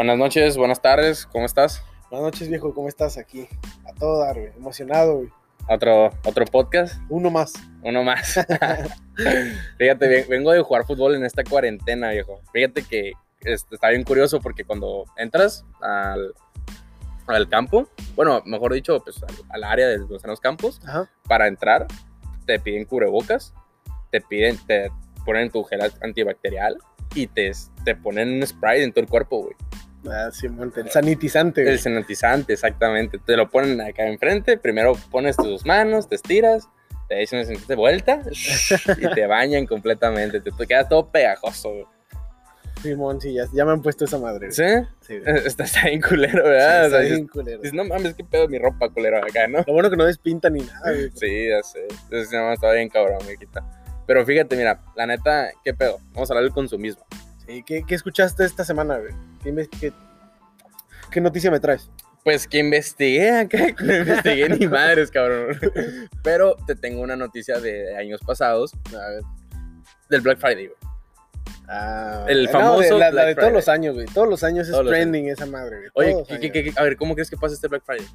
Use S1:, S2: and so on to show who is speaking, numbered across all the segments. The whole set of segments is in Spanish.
S1: Buenas noches, buenas tardes, ¿cómo estás?
S2: Buenas noches, viejo, ¿cómo estás aquí? A todo dar, güey. Emocionado, güey.
S1: Otro, otro podcast,
S2: Uno más.
S1: uno más. Fíjate, ven- vengo de jugar fútbol en esta cuarentena, viejo. Fíjate que este, está bien curioso porque cuando entras al, al campo, bueno, mejor dicho, pues al, al área de los campos,
S2: Ajá.
S1: para entrar te piden cubrebocas, te piden, te ponen tu gel antibacterial y te, te ponen un spray en todo el cuerpo, güey.
S2: Ah, sí, el sanitizante, güey.
S1: El sanitizante, exactamente. Te lo ponen acá enfrente. Primero pones tus manos, te estiras, te dicen una de vuelta y te bañan completamente. Te, quedas todo pegajoso. güey.
S2: Simón, sí, ya, ya me han puesto esa madre.
S1: ¿Sí?
S2: Sí.
S1: Está, está bien culero,
S2: Sí,
S1: ¿verdad? O
S2: está
S1: sea,
S2: bien culero.
S1: dices, no mames, qué pedo mi ropa culero acá, ¿no?
S2: Lo bueno que no despinta ni nada, güey.
S1: Sí, ya sé. Entonces, no, está bien cabrón, me quita. Pero fíjate, mira, la neta, ¿qué pedo? Vamos a hablar del consumismo.
S2: Sí, ¿qué, qué escuchaste esta semana, güey? ¿Qué, inves- qué- qué noticia me traes?
S1: Pues que investigué acá, que investigué ni madres, cabrón. Pero te tengo una noticia de años pasados del Black Friday, güey.
S2: Ah,
S1: El
S2: no,
S1: famoso
S2: de- la, de todos los años, güey. Todos los años es
S1: Todos
S2: trending esa madre, güey.
S1: Oye,
S2: Todos
S1: ¿qué-
S2: los
S1: qué-
S2: años.
S1: qué- a ver, ¿cómo crees que pasa este Black Friday?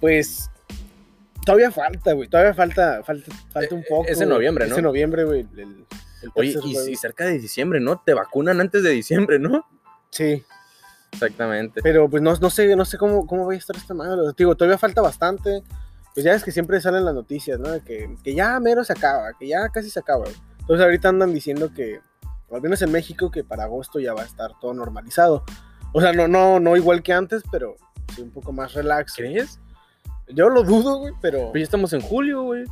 S2: Pues todavía falta, güey. Todavía falta, falta, falta un
S1: Eh,
S2: poco.
S1: es en noviembre, ¿no?
S2: Es en noviembre, güey. el
S1: Oye, y, cerca de diciembre, ¿no? Te vacunan antes de diciembre, ¿no?
S2: Sí,
S1: Exactamente.
S2: pero pues no, no sé, no sé cómo, cómo va a estar esta madre. Digo, todavía falta bastante. Pues ya es que siempre salen las noticias, ¿no? De que, que ya mero se acaba, que ya casi se acaba. Entonces ahorita andan diciendo que, al menos en México, que para agosto ya va a estar todo normalizado. O sea, no, no, no igual que antes, pero sí un poco más relax.
S1: ¿Crees?
S2: Yo lo dudo, güey, pero...
S1: Pues ya estamos en julio, güey.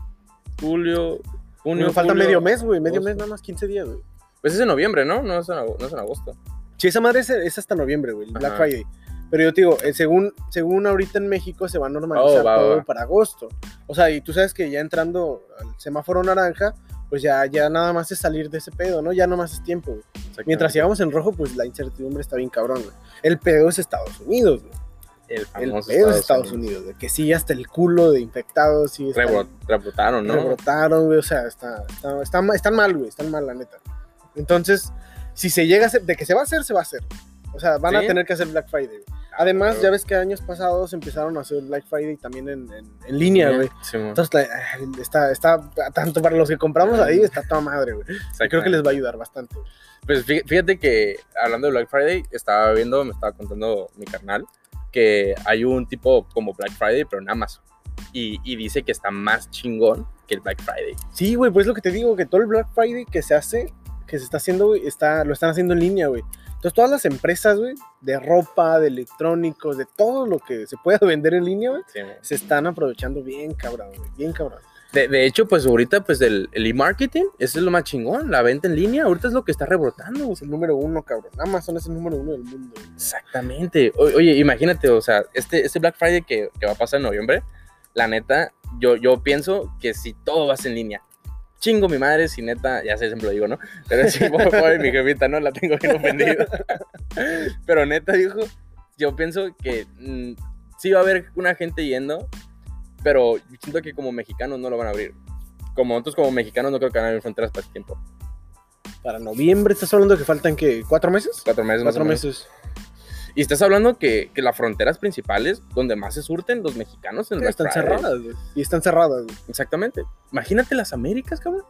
S1: Julio, junio.
S2: Nos falta
S1: julio,
S2: medio mes, güey, medio
S1: agosto.
S2: mes, nada más 15 días, güey.
S1: Pues es en noviembre, ¿no? No es en, ago- no es en agosto.
S2: Sí, esa madre es, es hasta noviembre, güey, Black. Friday. Pero yo te digo, eh, según, según ahorita en México se va a normalizar
S1: Oh, va,
S2: todo
S1: va.
S2: para agosto. O sea, y tú sabes que ya entrando al semáforo naranja, pues ya, ya nada más es salir de ese pedo, ¿no? Ya nada más es tiempo, güey. Mientras sigamos en rojo, pues la incertidumbre está bien cabrón, güey. El pedo es Estados Unidos, güey.
S1: El
S2: El
S1: famoso
S2: pedo es Estados Unidos, de que sí, hasta el culo de infectados, sí, están-
S1: Rebro- Rebotaron, ¿no?
S2: rebrotaron, güey, o sea, está, está- está ma- están mal, güey, están mal, la neta. Entonces, si se llega a hacer, de que se va a hacer, se va a hacer. O sea, van
S1: ¿Sí?
S2: a tener que hacer Black Friday. güey. Además,
S1: claro.
S2: ya ves que años pasados empezaron a hacer Black Friday también en, en- en línea, güey.
S1: Sí.
S2: Entonces, está, está, tanto para los que compramos ahí, está toda madre, güey. Creo que les va a ayudar bastante. güey.
S1: Pues fí- fíjate que hablando de Black Friday, estaba viendo, me estaba contando mi carnal, que hay un tipo como Black Friday, pero en Amazon. Y, y dice que está más chingón que el Black Friday.
S2: Sí, güey, pues lo que te digo, que todo el Black Friday que se hace, que se está haciendo, güey, está, lo están haciendo en línea, güey. Entonces todas las empresas, güey, de ropa, de electrónicos, de todo lo que se pueda vender en línea, güey,
S1: Sí,
S2: se están aprovechando bien, cabrón, güey, bien cabrón.
S1: De, de hecho, pues ahorita, pues el el e-marketing, eso es lo más chingón. La venta en línea, ahorita es lo que está rebrotando.
S2: Es el número uno, cabrón. Amazon es el número uno del mundo.
S1: Exactamente. O- oye, imagínate, o sea, este, este Black Friday que, que va a pasar en noviembre, la neta, yo, yo pienso que si todo va a ser en línea, chingo mi madre, si neta, ya sé, siempre lo digo, ¿no? Pero si pobre mi jefita, ¿no? La tengo bien ofendida. Pero neta, dijo, yo pienso que mm, sí va a haber una gente yendo, pero siento que como mexicanos no lo van a abrir. Como nosotros como mexicanos no creo que van a abrir fronteras para ese tiempo.
S2: Para noviembre, ¿estás hablando que faltan, que ¿Cuatro meses?
S1: Cuatro meses
S2: Cuatro meses.
S1: Y estás hablando que, que las fronteras principales, donde más se surten los mexicanos en Black
S2: están
S1: Friday.
S2: cerradas, güey. Y están cerradas, güey.
S1: Exactamente. Imagínate las Américas, cabrón.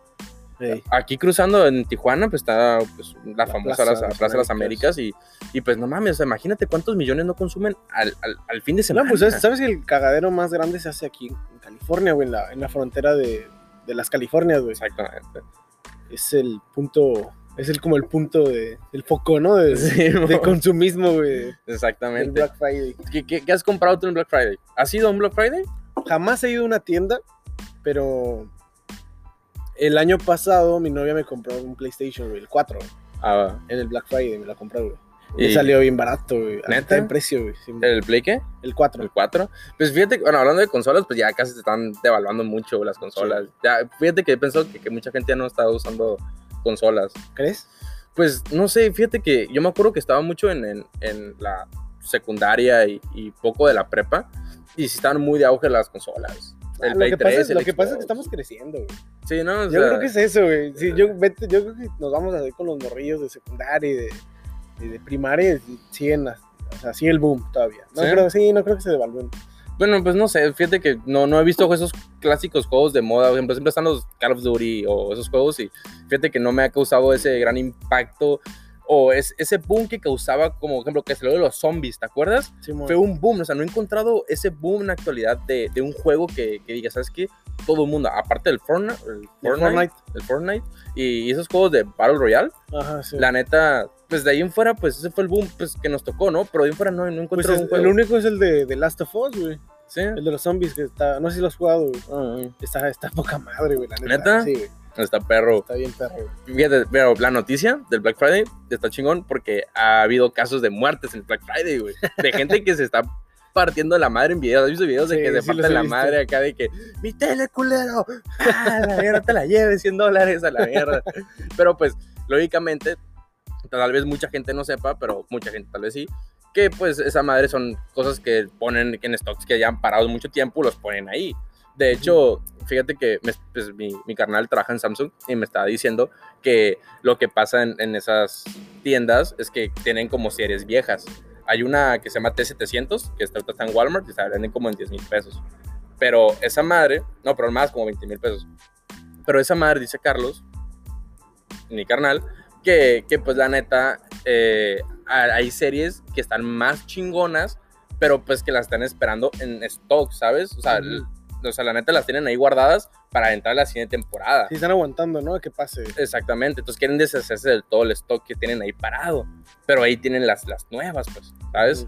S1: Aquí cruzando en Tijuana, pues está pues, la,
S2: La
S1: famosa
S2: Plaza
S1: Plaza,
S2: de las
S1: Plaza de las
S2: Américas.
S1: Y, y pues no mames, imagínate cuántos millones no consumen al, al, al fin de
S2: No,
S1: semana.
S2: pues ¿sabes, sabes que el cagadero más grande se hace aquí en California, güey, en la, en la frontera de, de las Californias, güey.
S1: Exactamente.
S2: Es el punto, es el como el punto de, el foco, ¿no? De,
S1: Sí,
S2: de
S1: mo.
S2: consumismo, güey.
S1: Exactamente.
S2: Black Friday.
S1: ¿Qué, qué, qué has comprado tú en Black Friday? ¿Has ido a un Black Friday?
S2: Jamás he ido a una tienda, pero el año pasado mi novia me compró un PlayStation, güey, el 4,
S1: Ah,
S2: en el Black Friday me la compró, güey.
S1: ¿Y
S2: Y salió bien barato, güey.
S1: ¿Neta?
S2: de precio, güey. sí,
S1: ¿El Play qué?
S2: el 4.
S1: ¿El 4? Pues fíjate, bueno, hablando de consolas, pues ya casi se están devaluando mucho las consolas. Ya, fíjate que he pensado que, que mucha gente ya no está usando consolas.
S2: ¿Crees?
S1: Pues no sé, fíjate que yo me acuerdo que estaba mucho en, en- en la secundaria y, y poco de la prepa. Y sí estaban muy de auge las consolas. El
S2: Ah,
S1: Play
S2: lo que,
S1: 3,
S2: pasa, es, lo que pasa es que
S1: Xbox.
S2: estamos creciendo, güey.
S1: Sí, ¿no? O
S2: Yo
S1: sea,
S2: creo que es eso, güey. Sí, yo, vete- yo creo que nos vamos a ver con los morrillos de secundaria y de, de primaria siguen, o sea, sigue el boom todavía. No
S1: ¿Sí?
S2: creo, sí, no creo que se devalúen.
S1: Bueno, pues no sé, fíjate que no, no he visto esos clásicos juegos de moda. Por ejemplo, siempre están los Call of Duty o esos juegos y fíjate que no me ha causado ese gran impacto o es, ese boom que causaba, como ejemplo, que se lo de los zombies, ¿te acuerdas?
S2: Simón.
S1: Fue un boom, o sea, no he encontrado ese boom en la actualidad de, de un juego que, que diga, ¿sabes qué? Todo el mundo, aparte del Fortnite, el Fortnite,
S2: Fortnite.
S1: el Fortnite y esos juegos de Battle Royale,
S2: Ajá, sí.
S1: la neta, pues de ahí en fuera, pues ese fue el boom pues, que nos tocó, ¿no? Pero de ahí en fuera no, no
S2: Pues
S1: encontré
S2: es-
S1: un
S2: el único es el de, de Last of Us, güey.
S1: ¿Sí?
S2: El de los zombies que está. No sé si lo has jugado, güey.
S1: Ah,
S2: Está, está poca madre, güey, la neta.
S1: ¿Neta?
S2: Sí, güey.
S1: Está perro.
S2: Está bien perro.
S1: Fíjate, pero la noticia del Black Friday está chingón porque ha habido casos de muertes en el Black Friday, güey. De gente que se está partiendo la madre en videos. ¿Has visto videos de
S2: Sí,
S1: que se
S2: sí
S1: parten la
S2: visto.
S1: madre acá de que mi tele, culero? ¡Ah, la mierda te la lleves 100 dólares a la mierda! Pero pues, lógicamente, tal vez mucha gente no sepa, pero mucha gente tal vez sí, que pues esa madre son cosas que ponen en stocks que ya han parado mucho tiempo, los ponen ahí. De hecho, fíjate que pues, mi, carnal trabaja en Samsung y me estaba diciendo que lo que pasa en, esas tiendas es que tienen como series viejas. Hay una que se llama T700, que está, está en Walmart y se venden como en 10 mil pesos. Pero esa madre, no, pero más como 20 mil pesos. Pero esa madre, dice Carlos, mi carnal, que, que pues la neta, eh, ha- hay series que están más chingonas, pero pues que las están esperando en stock, ¿sabes? O sea, o sea, la neta las tienen ahí guardadas para entrar a la siguiente temporada.
S2: Sí, están aguantando, ¿no? Que pase.
S1: Exactamente, entonces quieren deshacerse del todo el stock que tienen ahí parado, pero ahí tienen las, las nuevas, pues, ¿sabes?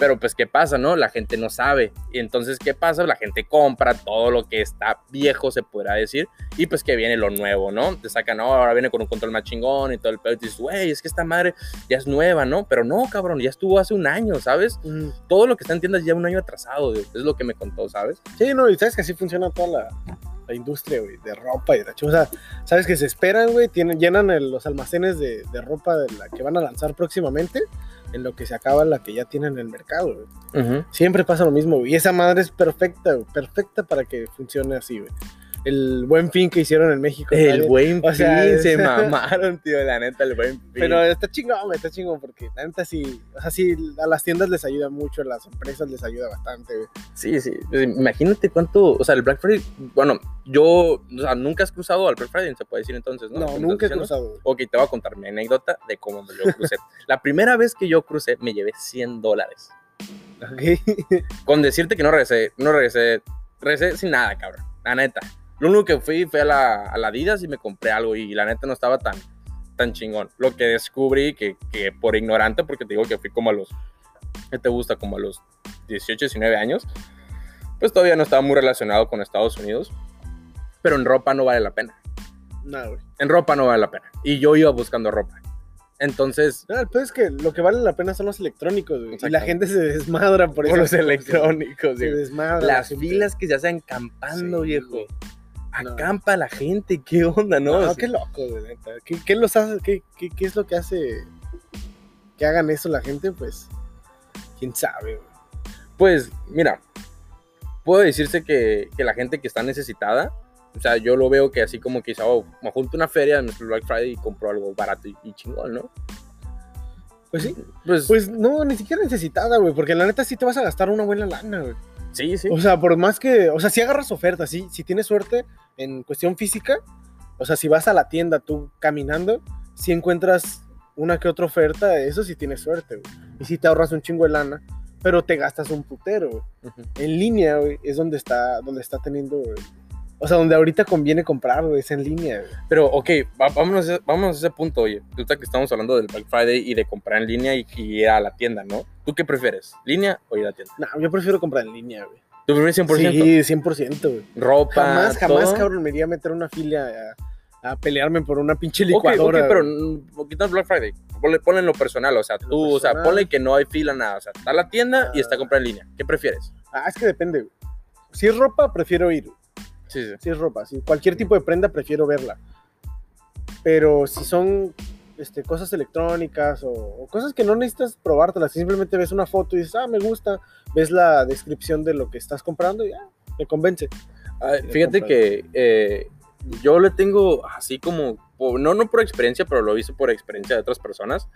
S1: Pero pues, ¿qué pasa, no? La gente no sabe. Y entonces, ¿qué pasa? La gente compra todo lo que está viejo, se podrá decir, y pues que viene lo nuevo, ¿no? Te sacan, no, ahora viene con un control más chingón y todo el pedo, y dices, güey, es que esta madre ya es nueva, ¿no? Pero no, cabrón, ya estuvo hace un año, ¿sabes?
S2: Ujú.
S1: Todo lo que está en tiendas ya un año atrasado, es lo que me contó, ¿sabes?
S2: Sí, no, y sabes que así funciona toda la, la industria, güey, de ropa y de la O sea, sabes que se esperan, güey, tienen, llenan el- los almacenes de, de ropa de la que van a lanzar próximamente, en lo que se acaba la que ya tienen en el mercado, güey. Siempre pasa lo mismo, güey. Y esa madre es perfecta, güey, perfecta para que funcione así, güey. El buen fin que hicieron en México.
S1: El buen
S2: O sea,
S1: fin,
S2: es-
S1: se mamaron, tío, la neta, el buen fin.
S2: Pero está chingón, está chingón porque la neta sí, o sea, sí, a las tiendas les ayuda mucho, a las empresas les ayuda bastante, güey.
S1: Sí, sí. Pues, imagínate cuánto. O sea, el Black Friday. Bueno, yo. O sea, nunca has cruzado al Black Friday, se puede decir entonces, ¿no?
S2: No,
S1: ¿Cómo
S2: nunca he cruzado.
S1: Ok, te voy a contar mi anécdota de cómo yo crucé. La primera vez que yo crucé, me llevé 100 dólares.
S2: Ok.
S1: Con decirte que no regresé. No regresé. Regresé sin nada, cabrón. La neta. Lo único que fui fue a la, a la Adidas y me compré algo. Y la neta no estaba tan, tan chingón. Lo que descubrí que, que por ignorante, porque te digo que fui como a los. ¿Qué te gusta? Como a los 18, 19 años. Pues todavía no estaba muy relacionado con Estados Unidos. Pero en ropa no vale la pena.
S2: Nada, güey.
S1: En ropa no vale la pena. Y yo iba buscando ropa. Entonces,
S2: No, el peor es que lo que vale la pena son los electrónicos, güey. Y la gente se desmadra por
S1: por
S2: eso.
S1: los electrónicos,
S2: Se
S1: digo.
S2: desmadra. la
S1: las filas que se hacen campando,
S2: Sí,
S1: viejo.
S2: güey.
S1: Acampa la gente, qué onda, ¿no?
S2: No, qué loco, güey, neta. ¿Qué, qué los hace, qué, qué- qué es lo que hace que hagan eso la gente? Pues, quién sabe, güey.
S1: Pues, mira, puedo decirse que, que la gente que está necesitada, o sea, yo lo veo que así como que, oh, me junto a una feria en nuestro Black Friday y compro algo barato y, y chingón, ¿no?
S2: Pues sí.
S1: Pues,
S2: Pues no, ni siquiera necesitada, güey. Porque la neta sí te vas a gastar una buena lana, güey.
S1: Sí, sí.
S2: O sea, por más que. O sea, si agarras ofertas, sí, si tienes suerte en cuestión física. O sea, si vas a la tienda tú caminando, si encuentras una que otra oferta, eso sí tienes suerte, güey. Y si te ahorras un chingo de lana, pero te gastas un putero, güey. En línea, güey, es donde está, donde está teniendo, güey. O sea, donde ahorita conviene comprar, güey, es en línea, güey.
S1: Pero, ok, vámonos, a ese- vámonos a ese punto, oye. Ahorita que estamos hablando del Black Friday y de comprar en línea y, y ir a la tienda, ¿no? ¿Tú qué prefieres? ¿Línea o ir a la tienda?
S2: No, yo prefiero comprar en línea, güey.
S1: ¿Tú prefieres 100%?
S2: Sí, 100%, güey.
S1: Ropa,
S2: Jamás, jamás,
S1: todo?
S2: cabrón, me iría a meter una fila a, a pelearme por una pinche
S1: Ok,
S2: licuadora.
S1: ok, pero
S2: güey.
S1: mm, quitando Black Friday, ponle, ponle en lo personal, o sea, tú, o sea, ponle que no hay fila, nada, o sea, está la tienda y está
S2: Ah.
S1: comprar en línea. ¿Qué prefieres?
S2: Ah, es que depende, güey. Si es ropa, prefiero ir. güey.
S1: Sí, sí.
S2: Si es ropa, si cualquier tipo de prenda, prefiero verla. Pero si son este, cosas electrónicas o, o cosas que no necesitas probártelas, simplemente ves una foto y dices, ah, me gusta, ves la descripción de lo que estás comprando y ya, te convence.
S1: Ah,
S2: Sí,
S1: fíjate que eh, yo le tengo así como no, no por experiencia, pero lo hice por experiencia de otras personas.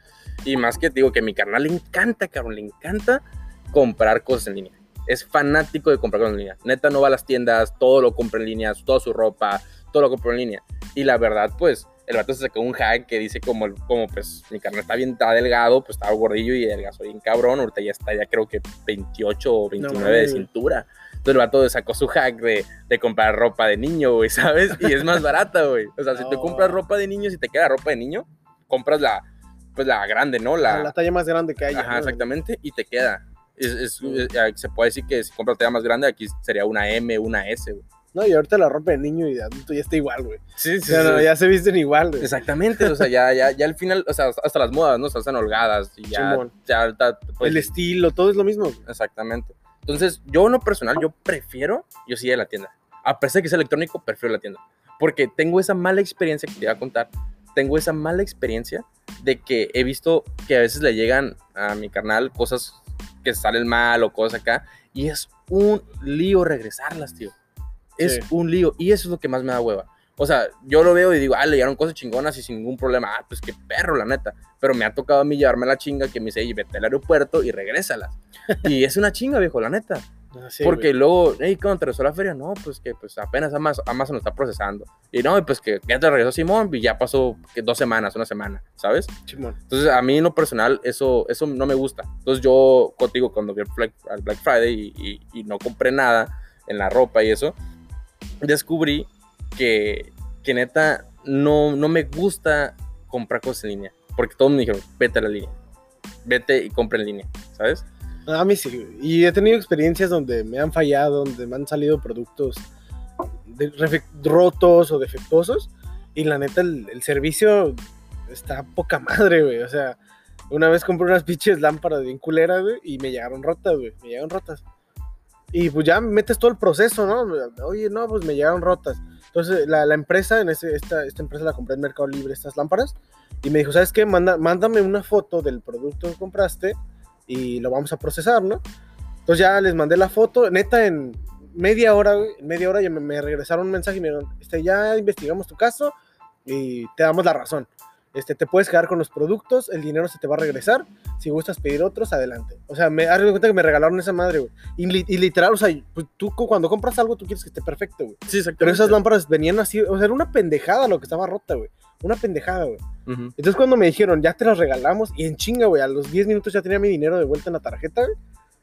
S1: Y más que digo que a mi carnal le encanta, cabrón, le encanta comprar cosas en línea. Es fanático de comprar en línea. Neta, no va a las tiendas, todo lo compra en línea, toda su ropa, todo lo compra en línea. Y la verdad, pues, el vato se sacó un hack que dice como, como pues, mi carnal está bien, está delgado, pues estaba gordillo y delgazó bien cabrón. Ahorita ya está, ya creo que 28 o 29 de cintura. Entonces el vato sacó su hack de, de comprar ropa de niño, güey, ¿sabes? Y es más barata, güey. O sea, si
S2: No.
S1: compras ropa de niño, si te queda ropa de niño, compras la, pues la grande, ¿no? La,
S2: La, talla más grande que haya.
S1: Ajá,
S2: ¿no?
S1: exactamente, y te queda. Es, es- es- eh, se puede decir que si compras talla más grande, aquí sería una M, una S, güey.
S2: No, y ahorita la ropa de niño y de adulto ya está igual, güey.
S1: Sí,
S2: O sea, no, ya se visten igual, güey.
S1: Exactamente, o sea, ya, ya, ya al final, o sea, hasta las modas, ¿no? O sea, están holgadas y ya, ya pues,
S2: El estilo, todo es lo mismo. güey.
S1: Exactamente. Entonces, yo en lo personal, yo prefiero, yo sí de la tienda. A pesar de que sea electrónico, prefiero la tienda. Porque tengo esa mala experiencia que te iba a contar. Tengo esa mala experiencia de que he visto que a veces le llegan a mi carnal cosas que salen mal o cosas acá. Y es un lío regresarlas, tío. Es
S2: Sí.
S1: un lío. Y eso es lo que más me da hueva. O sea, yo lo veo y digo, ah, le llegaron cosas chingonas y sin ningún problema. Ah, pues qué perro, la neta. Pero me ha tocado a mí llevarme la chinga que me dice, "Ey, vete al aeropuerto y regrésalas. y es una chinga, viejo, la neta.
S2: Ah, sí,
S1: Porque
S2: güey.
S1: luego, hey, ¿cuándo te regresó la feria? No, pues que pues apenas Amazon, Amazon lo está procesando. Y no, pues que ya te regresó Simón y ya pasó que dos semanas, una semana, ¿sabes?
S2: Simón.
S1: Entonces, a mí en lo personal, eso, eso no me gusta. Entonces, yo contigo, cuando vi el Black, al Black Friday y, y- y no compré nada en la ropa y eso, descubrí que, que neta no, no me gusta comprar cosas en línea. Porque todos me dijeron, vete a la línea. Vete y compra en línea, ¿sabes?
S2: A mí sí. Y he tenido experiencias donde me han fallado, donde me han salido productos de- rotos o defectuosos. Y la neta, el, el servicio está poca madre, güey. O sea, una vez compré unas pinches lámparas bien culeras, güey, y me llegaron rotas, güey. Me llegaron rotas. Y pues ya metes todo el proceso, ¿no? Oye, no, pues me llegaron rotas. Entonces, la, la empresa, en ese, esta, esta empresa la compré en Mercado Libre, estas lámparas. Y me dijo, ¿sabes qué? Manda, mándame una foto del producto que compraste y lo vamos a procesar, ¿no? Entonces ya les mandé la foto, neta, en media hora, en media hora ya me, me regresaron un mensaje y me dijeron, este, ya investigamos tu caso y te damos la razón. Este, te puedes quedar con los productos, el dinero se te va a regresar, si gustas pedir otros, adelante. O sea, me hazme cuenta que me regalaron esa madre, güey. Y, li- y literal, o sea, pues, tú cu- cuando compras algo, tú quieres que esté perfecto, güey.
S1: Sí, exactamente.
S2: Pero esas lámparas venían así, o sea, era una pendejada lo que estaba rota, güey. Una pendejada, güey. Entonces cuando me dijeron, ya te las regalamos, y en chinga, güey, a los 10 minutos ya tenía mi dinero de vuelta en la tarjeta, güey,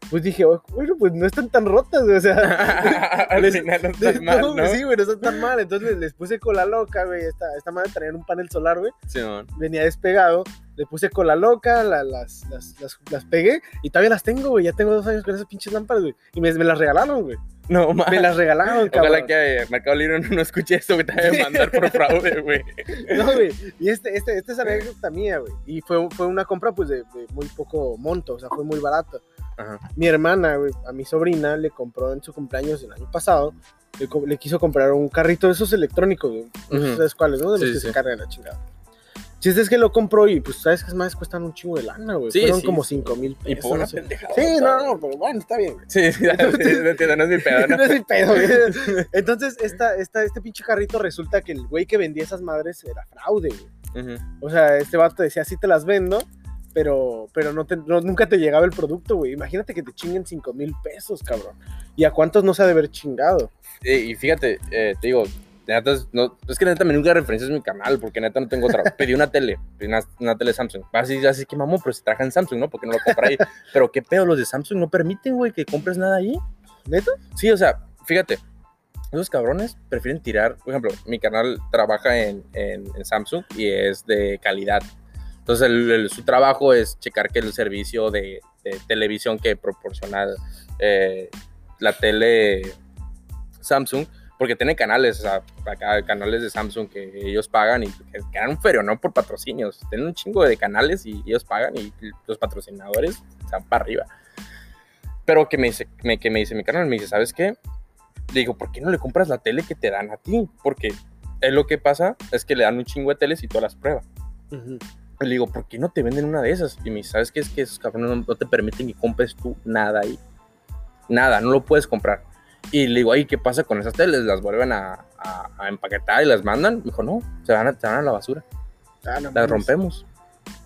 S2: pues dije, "Oh, bueno, pues no están tan rotas, güey, o sea...
S1: Al final no estás mal,
S2: no,
S1: ¿no?
S2: Sí, güey, no están tan mal. Entonces les, les puse cola loca, güey. Esta, esta madre traía un panel solar, güey.
S1: Simón.
S2: Venía despegado. Le puse cola loca, la- las, las, las, las pegué y todavía las tengo, güey. Ya tengo dos años con esas pinches lámparas, güey. Y me, me las regalaron, güey.
S1: No, ma.
S2: Me las regalaron, cabrón.
S1: Ojalá que Mercado Libre no, escuche esto que te va a demandar por fraude, güey.
S2: No, güey. Y este, este, esta es anécdota mía, güey. Y fue, fue una compra, pues, de, de muy poco monto. O sea, fue muy barato.
S1: Ajá.
S2: Mi hermana, güey, a mi sobrina le compró en su cumpleaños del año pasado. Le, le quiso comprar un carrito de esos electrónicos, güey. No sé
S1: Ujú.
S2: ¿Sabes cuáles, no? De los
S1: Sí,
S2: que
S1: sí.
S2: se cargan la chingada. Chiste es que lo compró y, pues, ¿sabes qué más? Cuestan un chingo de lana, güey.
S1: Sí,
S2: Fueron
S1: sí,
S2: como
S1: sí.
S2: 5 mil
S1: Y
S2: pesos.
S1: por una
S2: no sé.
S1: pendejada.
S2: Sí, no, no, pero bueno, está bien, güey.
S1: Sí, sí, sí, no entiendo, no es mi pedo, ¿no?
S2: No es mi pedo, güey. Entonces, esta, esta, este pinche carrito resulta que el güey que vendía esas madres era fraude, güey.
S1: Ujú.
S2: O sea, este vato decía, sí te las vendo, pero, pero no te- no- nunca te llegaba el producto, güey. Imagínate que te chinguen 5 mil pesos, cabrón. ¿Y a cuántos no se ha de haber chingado?
S1: Eh, y fíjate, eh, te digo, neta, no, es que neta me nunca referencias mi canal, porque neta no tengo otra. Pedí una tele, pedí una, una tele Samsung. Así, así que mamón, pero se trabaja en Samsung, ¿no? Porque no lo compré ahí. pero qué pedo, los de Samsung no permiten, güey, que compres nada ahí.
S2: ¿Neta?
S1: Sí, o sea, fíjate, esos cabrones prefieren tirar, por ejemplo, mi canal trabaja en, en- en Samsung y es de calidad. Entonces, el- el- su trabajo es checar que el servicio de, de televisión que proporciona eh, la tele Samsung, porque tiene canales, o sea, canales de Samsung que ellos pagan y que ganan un ferio, no por patrocinios. Tienen un chingo de canales y ellos pagan y los patrocinadores están para arriba. Pero que me dice, me, que me dice mi canal, me dice, ¿sabes qué? Le digo, ¿por qué no le compras la tele que te dan a ti? Porque es lo que pasa, es que le dan un chingo de teles y todas las pruebas. Le digo, ¿por qué no te venden una de esas? Y me dice, ¿sabes qué? Es que esos cabrones no, no te permiten que compres tú nada ahí. Nada, no lo puedes comprar. Y le digo, ay, ¿qué pasa con esas teles? Las vuelven a, a- a empaquetar y las mandan. Me dijo, no, se van a, se van a la basura,
S2: Ah, no
S1: las
S2: mames.
S1: rompemos.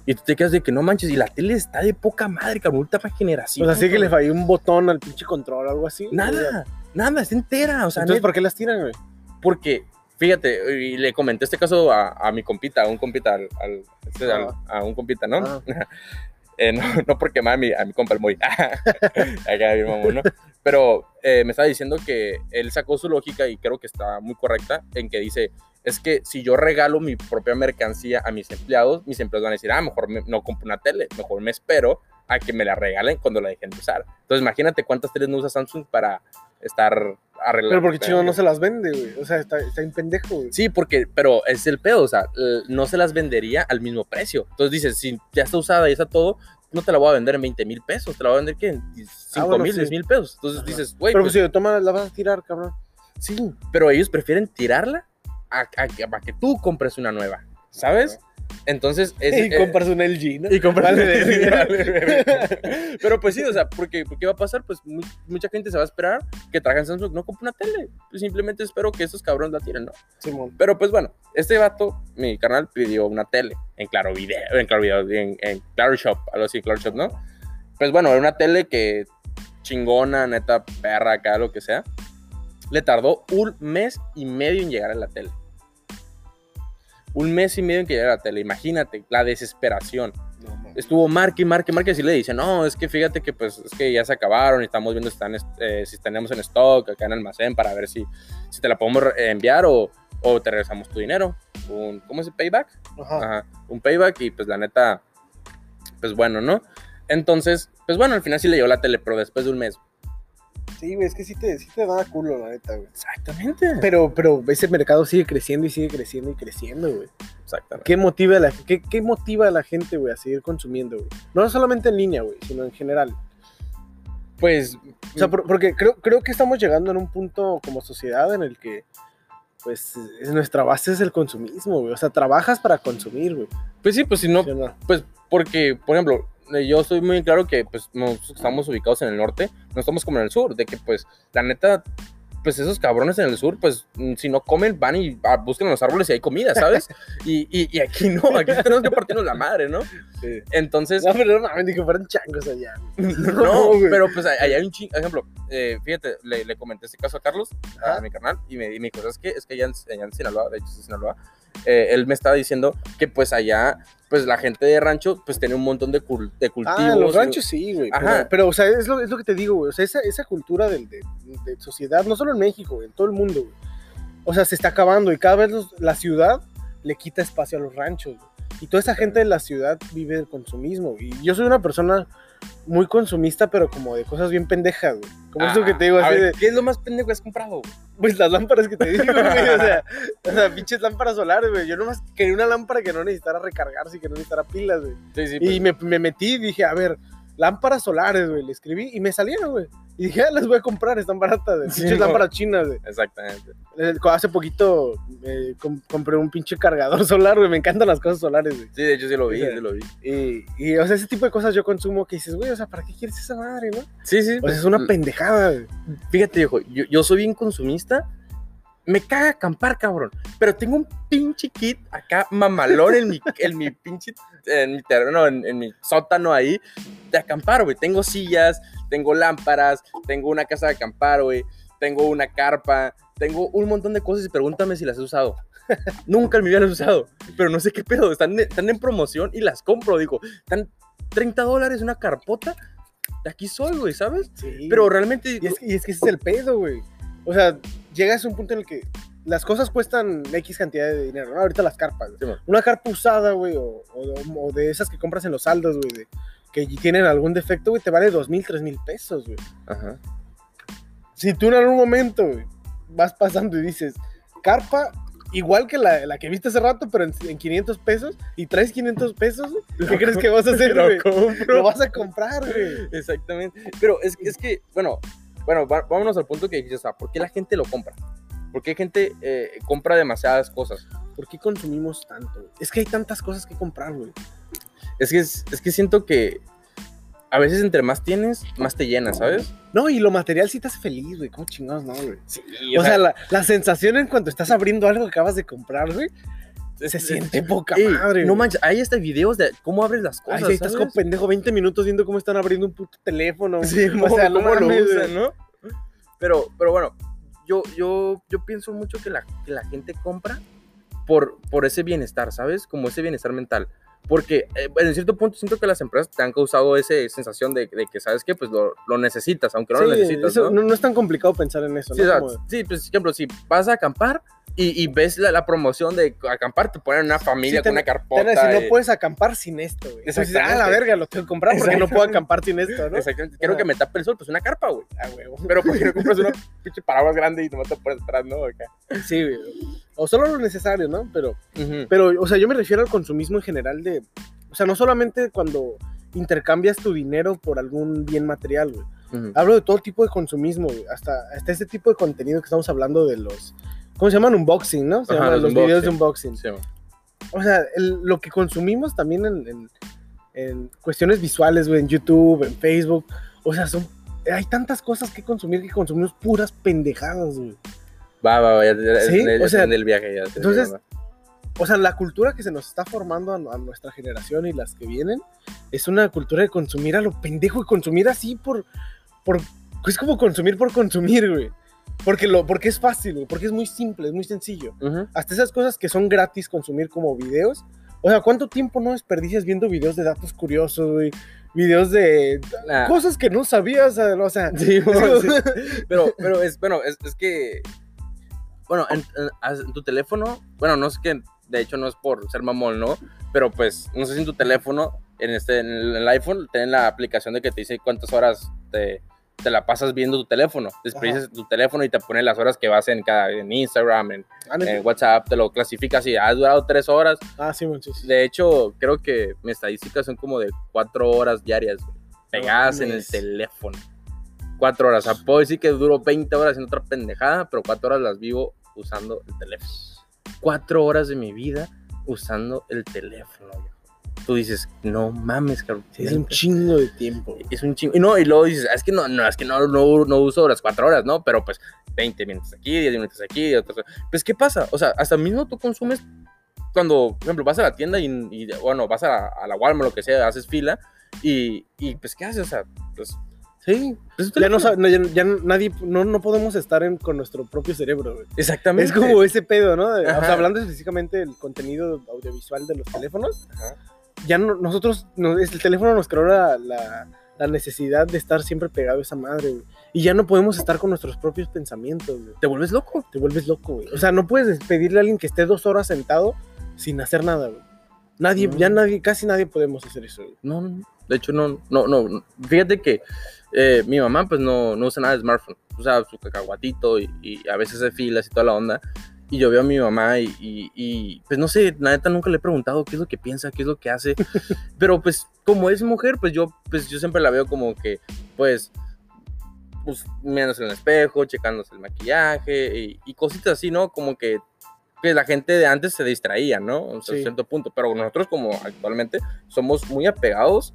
S1: Y tú te quedas de que no manches, y la tele está de poca madre, cabrón, última generación.
S2: O sea, sí que le falló un botón al pinche control o algo así.
S1: Nada, nada, está entera. O sea,
S2: Entonces, ¿por qué las tiran, güey?
S1: porque, fíjate, y le comenté este caso a, a mi compita, a un compita, al, al- este, al- a un compita, ¿no?
S2: Ah.
S1: Eh, no, no porque quemar a mi, a mi compa el mamón, ¿no? Pero eh, me estaba diciendo que él sacó su lógica y creo que está muy correcta en que dice, es que si yo regalo mi propia mercancía a mis empleados, mis empleados van a decir, ah, mejor me- no compro una tele, mejor me espero a que me la regalen cuando la dejen de usar. Entonces imagínate cuántas teles no usa Samsung para estar arreglando.
S2: Pero porque chingo no se las vende, güey. O sea, está, está en pendejo, güey.
S1: Sí, porque, pero es el pedo, o sea, no se las vendería al mismo precio. Entonces dices, si ya está usada y está todo, no te la voy a vender en 20 mil pesos, te la voy a vender ¿qué? en 5
S2: bueno,
S1: mil,
S2: sí.
S1: 10 mil pesos. Entonces
S2: Ajá.
S1: dices, güey,
S2: Pero
S1: pues,
S2: si lo tomas, la vas a tirar, cabrón.
S1: sí, pero ellos prefieren tirarla a, a que- a que tú compres una nueva, ¿sabes? Entonces, es,
S2: y
S1: eh,
S2: compras un LG, ¿no?
S1: y compras
S2: Vale,
S1: Vale,
S2: verga.
S1: verga. Pero pues sí, o sea, porque, ¿qué va a pasar? Pues mu- mucha gente se va a esperar que traigan Samsung, no compre una tele. Pues simplemente espero que esos cabrones la tiren, ¿no?
S2: Simón.
S1: Pero pues bueno, este vato, mi canal, pidió una tele en Claro Video, en Claro Video, en, en Claro Shop, algo así, Claro Shop, ¿no? Pues bueno, era una tele que chingona, neta, perra, acá, lo que sea. Le tardó un mes y medio en llegar a la tele. Un mes y medio en que llegara la tele. Imagínate la desesperación.
S2: No.
S1: Estuvo marque, y marque, marque. Y le dice, no, es que fíjate que pues es que ya se acabaron y estamos viendo si, están, eh, si tenemos en stock acá en almacén para ver si, si te la podemos enviar o, o te regresamos tu dinero. Un, ¿Cómo es el payback?
S2: Ajá.
S1: Ajá, un payback y pues la neta, pues bueno, ¿no? Entonces, pues bueno, al final sí le llegó la tele, pero después de un mes.
S2: Sí, güey, es que sí te, sí te da culo, la neta, güey.
S1: Exactamente.
S2: Pero, pero ese mercado sigue creciendo y sigue creciendo y creciendo, güey.
S1: Exactamente.
S2: ¿Qué motiva a la, qué, qué motiva a la gente, güey, a seguir consumiendo, güey? No solamente en línea, güey, sino en general.
S1: Pues,
S2: O sea, por- porque creo, creo que estamos llegando en un punto como sociedad en el que, pues, es- nuestra base es el consumismo, güey. O sea, trabajas para consumir, güey.
S1: pues sí, pues si no,
S2: ¿Sí no?
S1: pues porque, por ejemplo, yo estoy muy claro que pues nos estamos ubicados en el norte, no estamos como en el sur, de que pues la neta, pues esos cabrones en el sur, pues mm, si no comen, van y ah, buscan los árboles y hay comida, ¿sabes? y, y, y aquí no, aquí tenemos que partirnos la madre, ¿no?
S2: Sí.
S1: Entonces,
S2: No, pero no mames, que fueran changos allá.
S1: no, pero pues ahí hay un chingo, ejemplo, eh, fíjate, le, le comenté este caso a Carlos, a mi carnal, y me, y me dijo, ¿sabes qué? Es que allá en, allá en Sinaloa, de hecho es Sinaloa, eh, él me estaba diciendo que pues allá, pues la gente de rancho, pues tiene un montón de, cul- de cultivos.
S2: Ah, los ranchos sí, güey. Pero,
S1: Ajá.
S2: pero, o sea, es lo, es lo que te digo, güey. O sea, esa, esa cultura del- de, de sociedad, no solo en México, güey, en todo el mundo, güey. O sea, se está acabando y cada vez los- la ciudad le quita espacio a los ranchos, güey. Y toda esa gente de la ciudad vive del consumismo. Y yo soy una persona muy consumista, pero como de cosas bien pendejas, güey. Como eso que te digo,
S1: Ah,
S2: así
S1: ver,
S2: de,
S1: ¿Qué es lo más pendejo que has comprado?
S2: pues las lámparas que te digo, güey. O sea, o sea, pinches lámparas solares, güey. Yo nomás quería una lámpara que no necesitara recargarse y que no necesitara pilas, güey.
S1: Sí, sí, pues,
S2: Y me, me metí y dije, a ver, lámparas solares, güey. Le escribí y me salieron, güey. Y dije, ah, las voy a comprar, están baratas, güey.
S1: Sí,
S2: Pinches
S1: no.
S2: lámparas chinas, güey.
S1: Exactamente.
S2: Hace poquito eh, com- compré un pinche cargador solar, güey. Me encantan las cosas solares, güey.
S1: Sí, de hecho sí lo vi,
S2: sea,
S1: sí lo vi.
S2: Y, y, o sea, ese tipo de cosas yo consumo que dices, güey, o sea, ¿para qué quieres esa madre, no?
S1: Sí, sí.
S2: O sea, es una pendejada, güey.
S1: Fíjate, viejo, yo, yo soy bien consumista. Me caga acampar, cabrón. Pero tengo un pinche kit acá mamalón en mi, en mi pinche, en mi terreno, en, en mi sótano ahí de acampar, güey. Tengo sillas, tengo lámparas, tengo una casa de acampar, güey. Tengo una carpa, tengo un montón de cosas y pregúntame si las he usado. Nunca en mi vida las he usado, pero no sé qué pedo. Están, están en promoción y las compro, digo. Están 30 dólares una carpota. De aquí soy, güey, ¿sabes?
S2: Sí.
S1: Pero realmente...
S2: Y es, que- y es que ese es el pedo, güey. O sea, llegas a un punto en el que las cosas cuestan X cantidad de dinero, ¿no? Ahorita las carpas.
S1: Sí.
S2: Una carpa usada, güey, o, o- o de esas que compras en los saldos, güey, de- que tienen algún defecto, güey, te vale dos mil, tres mil pesos, güey.
S1: Ajá.
S2: Si tú en algún momento, güey, vas pasando y dices, carpa igual que la, la que viste hace rato, pero en, en 500 pesos, y traes 500 pesos, güey, ¿qué crees que vas a hacer,
S1: Lo
S2: güey?
S1: compro.
S2: Lo vas a comprar, güey.
S1: Exactamente. Pero es, es que, bueno, bueno, va- vámonos al punto que dices, o sea, ¿por qué la gente lo compra? ¿Por qué gente eh, compra demasiadas cosas?
S2: ¿Por qué consumimos tanto? güey? Es que hay tantas cosas que comprar, güey.
S1: Es que, es, es que siento que a veces entre más tienes, más te llenas, ¿sabes?
S2: No, y lo material sí te hace feliz, güey. ¿Cómo chingados no, güey?
S1: Sí,
S2: O, sea, la, la sensación en cuanto estás abriendo algo que acabas de comprar, güey, se
S1: es-
S2: siente poca
S1: Ey,
S2: madre.
S1: No
S2: güey.
S1: manches, hay hasta videos de cómo abres las
S2: Ay,
S1: cosas.
S2: sí, estás
S1: ¿sabes?
S2: como pendejo 20 minutos viendo cómo están abriendo un puto teléfono.
S1: Sí,
S2: o sea,
S1: cómo lo usan. ¿no? Pero, pero bueno, yo, yo, yo pienso mucho que la, que la gente compra por, por ese bienestar, ¿sabes? Como ese bienestar mental. Porque eh, en cierto punto siento que las empresas te han causado esa sensación de, de que, ¿sabes qué? Pues lo, lo necesitas, aunque no lo necesitas,
S2: eso-
S1: ¿no?
S2: no, no es tan complicado pensar en eso,
S1: Sí,
S2: ¿no?
S1: o sea,
S2: Como-
S1: sí, pues, por ejemplo, si vas a acampar y, y ves la, la promoción de acampar, te ponen una familia
S2: Sí, te-
S1: con una
S2: te
S1: carpota.
S2: decir,
S1: eh,
S2: no puedes acampar sin esto, güey. Entonces, ah, la verga, lo tengo que comprar porque no puedo acampar sin esto, ¿no?
S1: Exactamente. Quiero que me tape el sol, pues una carpa, güey.
S2: Ah, huevo.
S1: Pero ¿por qué no compras una pinche paraguas grande y nomás te pones atrás, no? Acá.
S2: Sí, güey. O solo lo necesario, ¿no? Pero, pero, o sea, yo me refiero al consumismo en general de... O sea, no solamente cuando intercambias tu dinero por algún bien material, güey. Hablo de todo tipo de consumismo, güey. Hasta, hasta este tipo de contenido que estamos hablando de los... ¿Cómo se llaman? Unboxing, ¿no? Se
S1: Ajá,
S2: llaman
S1: los
S2: los, videos de unboxing. O sea, el- lo que consumimos también en, en- en cuestiones visuales, güey, en YouTube, en Facebook. O sea, son... Hay tantas cosas que consumir que consumimos puras pendejadas, güey.
S1: Va, va, va, ya, ya,
S2: Sí,
S1: ya, ya
S2: o sea,
S1: entendí el viaje ya.
S2: entonces. O sea, la cultura que se nos está formando a, a nuestra generación y las que vienen es una cultura de consumir a lo pendejo y consumir así por. por es como consumir por consumir, güey. Porque, lo, porque es fácil. Porque es muy simple, es muy sencillo.
S1: Ujú.
S2: Hasta esas cosas que son gratis consumir como videos. O sea, ¿cuánto tiempo no desperdicias viendo videos de datos curiosos, güey? Videos de
S1: Nah.
S2: cosas que no sabías, o sea.
S1: Sí,
S2: como-
S1: sí. Pero, pero es, bueno, es, es que, bueno, en, en- en tu teléfono, bueno, no es que, de hecho no es por ser mamón, ¿no? Pero pues, no sé si en tu teléfono, en, este, en el, el iPhone, tienen la aplicación de que te dice cuántas horas te, te la pasas viendo tu teléfono. Desperdicias tu teléfono y te pone las horas que vas en, cada, en Instagram, en,
S2: Ah,
S1: en WhatsApp, te lo clasificas y has durado tres horas.
S2: Ah, sí, sí.
S1: De hecho, creo que mis estadísticas son como de cuatro horas diarias, güey, pegadas en el teléfono. Cuatro horas. O sea, puedo decir que duro 20 horas en otra pendejada, pero cuatro horas las vivo usando el teléfono. Cuatro horas de mi vida usando el teléfono. Tú dices, no mames, cabrón.
S2: Sí, es un chingo de tiempo.
S1: Es un chingo. Y no, y luego dices, "Ah, es que no, no, es que no, no, no uso las cuatro horas, ¿no? Pero pues 20 minutos aquí, 10 minutos aquí, otros. Pues, ¿qué pasa? O sea, hasta mismo tú consumes cuando, por ejemplo, vas a la tienda y, y, bueno, vas a, a la Walmart, lo que sea, haces fila y, y pues, ¿qué haces? O sea, pues,
S2: Sí,
S1: pues,
S2: ya no, ya, ya nadie, no, no podemos estar en, con nuestro propio cerebro, güey.
S1: Exactamente.
S2: Es como ese pedo, ¿no? O sea, hablando específicamente del contenido audiovisual de los teléfonos,
S1: Ajá.
S2: Ya no- nosotros, no- el teléfono nos creó la, la- la necesidad de estar siempre pegado a esa madre, güey. Y ya no podemos estar con nuestros propios pensamientos, güey.
S1: Te vuelves loco.
S2: Te vuelves loco, güey. O sea, no puedes pedirle a alguien que esté dos horas sentado sin hacer nada, güey. Nadie,
S1: No.
S2: ya nadie, casi nadie podemos hacer eso, güey.
S1: No, no, de hecho, no, no, no. Fíjate que eh, mi mamá, pues, no, no usa nada de smartphone. Usa su cacahuatito y, y a veces hace filas y toda la onda. Y yo veo a mi mamá y, y- y, pues, no sé, la neta nunca le he preguntado qué es lo que piensa, qué es lo que hace. Pero, pues, como es mujer, pues, yo, pues, yo siempre la veo como que, pues, pues, mirándose en el espejo, checándose el maquillaje y, y cositas así, ¿no? Como que que la gente de antes se distraía, ¿no? O sea,
S2: Sí.
S1: a cierto punto. Pero nosotros, como actualmente, somos muy apegados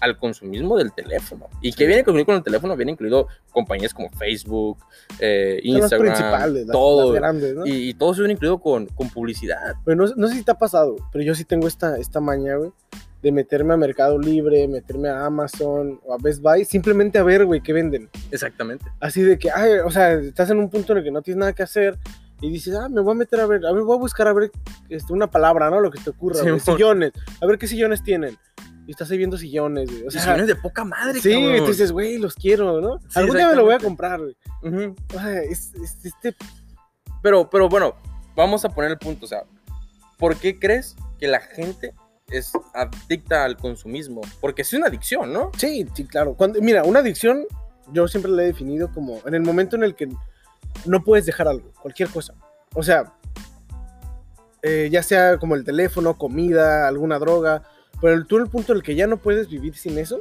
S1: al consumismo del teléfono. ¿Y qué viene incluido con el teléfono? Viene incluido compañías como Facebook, eh,
S2: Son las
S1: Instagram,
S2: principales, las,
S1: todo.
S2: las grandes, ¿no?
S1: y, y todo eso viene incluido con, con publicidad.
S2: Pero no, no sé si te ha pasado, pero yo sí tengo esta, esta maña, güey, de meterme a Mercado Libre, meterme a Amazon o a Best Buy, simplemente a ver, güey, qué venden.
S1: Exactamente.
S2: Así de que, ay, o sea, estás en un punto en el que no tienes nada que hacer y dices, ah, me voy a meter a ver, a ver, voy a buscar a ver este, una palabra, ¿no? Lo que te ocurra,
S1: Sí,
S2: sillones, a ver qué sillones tienen. Y estás ahí viendo sillones, güey. O sea,
S1: sea, de poca madre,
S2: sí,
S1: cabrón.
S2: tú dices, güey, los quiero, ¿no?
S1: Sí,
S2: Algún día me lo voy a comprar, güey. O sea, es, es- este
S1: Pero, pero bueno, vamos a poner el punto. O sea, ¿por qué crees que la gente es adicta al consumismo? Porque es una adicción, ¿no?
S2: Sí, sí, claro. Cuando, mira, una adicción, yo siempre la he definido como en el momento en el que no puedes dejar algo, cualquier cosa. O sea, eh, ya sea como el teléfono, comida, alguna droga, pero tú el punto en el que ya no puedes vivir sin eso,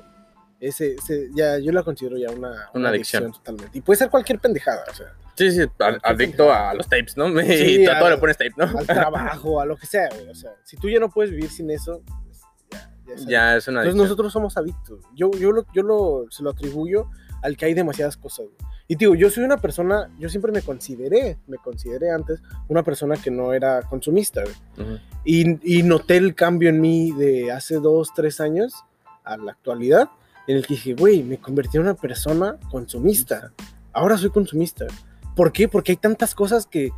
S2: ese, ese- ya, yo la considero ya una,
S1: Una adicción.
S2: totalmente. Y puede ser cualquier pendejada, o sea,
S1: Sí, sí, ad- adicto a los tapes, ¿no?
S2: Sí,
S1: y a todo le pones tape, ¿no?
S2: al trabajo, a lo que sea, güey. O sea, si tú ya no puedes vivir sin eso, pues, ya, Ya es
S1: Ya es una
S2: Entonces
S1: adicción.
S2: nosotros somos adictos. Yo, yo, lo, yo lo, se lo atribuyo al que hay demasiadas cosas. güey. Y digo, yo soy una persona, yo siempre me consideré, me consideré antes una persona que no era consumista. güey.
S1: Ujú.
S2: Y, y noté el cambio en mí de hace dos, tres años a la actualidad, en el que dije, güey, me convertí en una persona consumista. Ahora soy consumista. ¿Por qué? Porque hay tantas cosas que,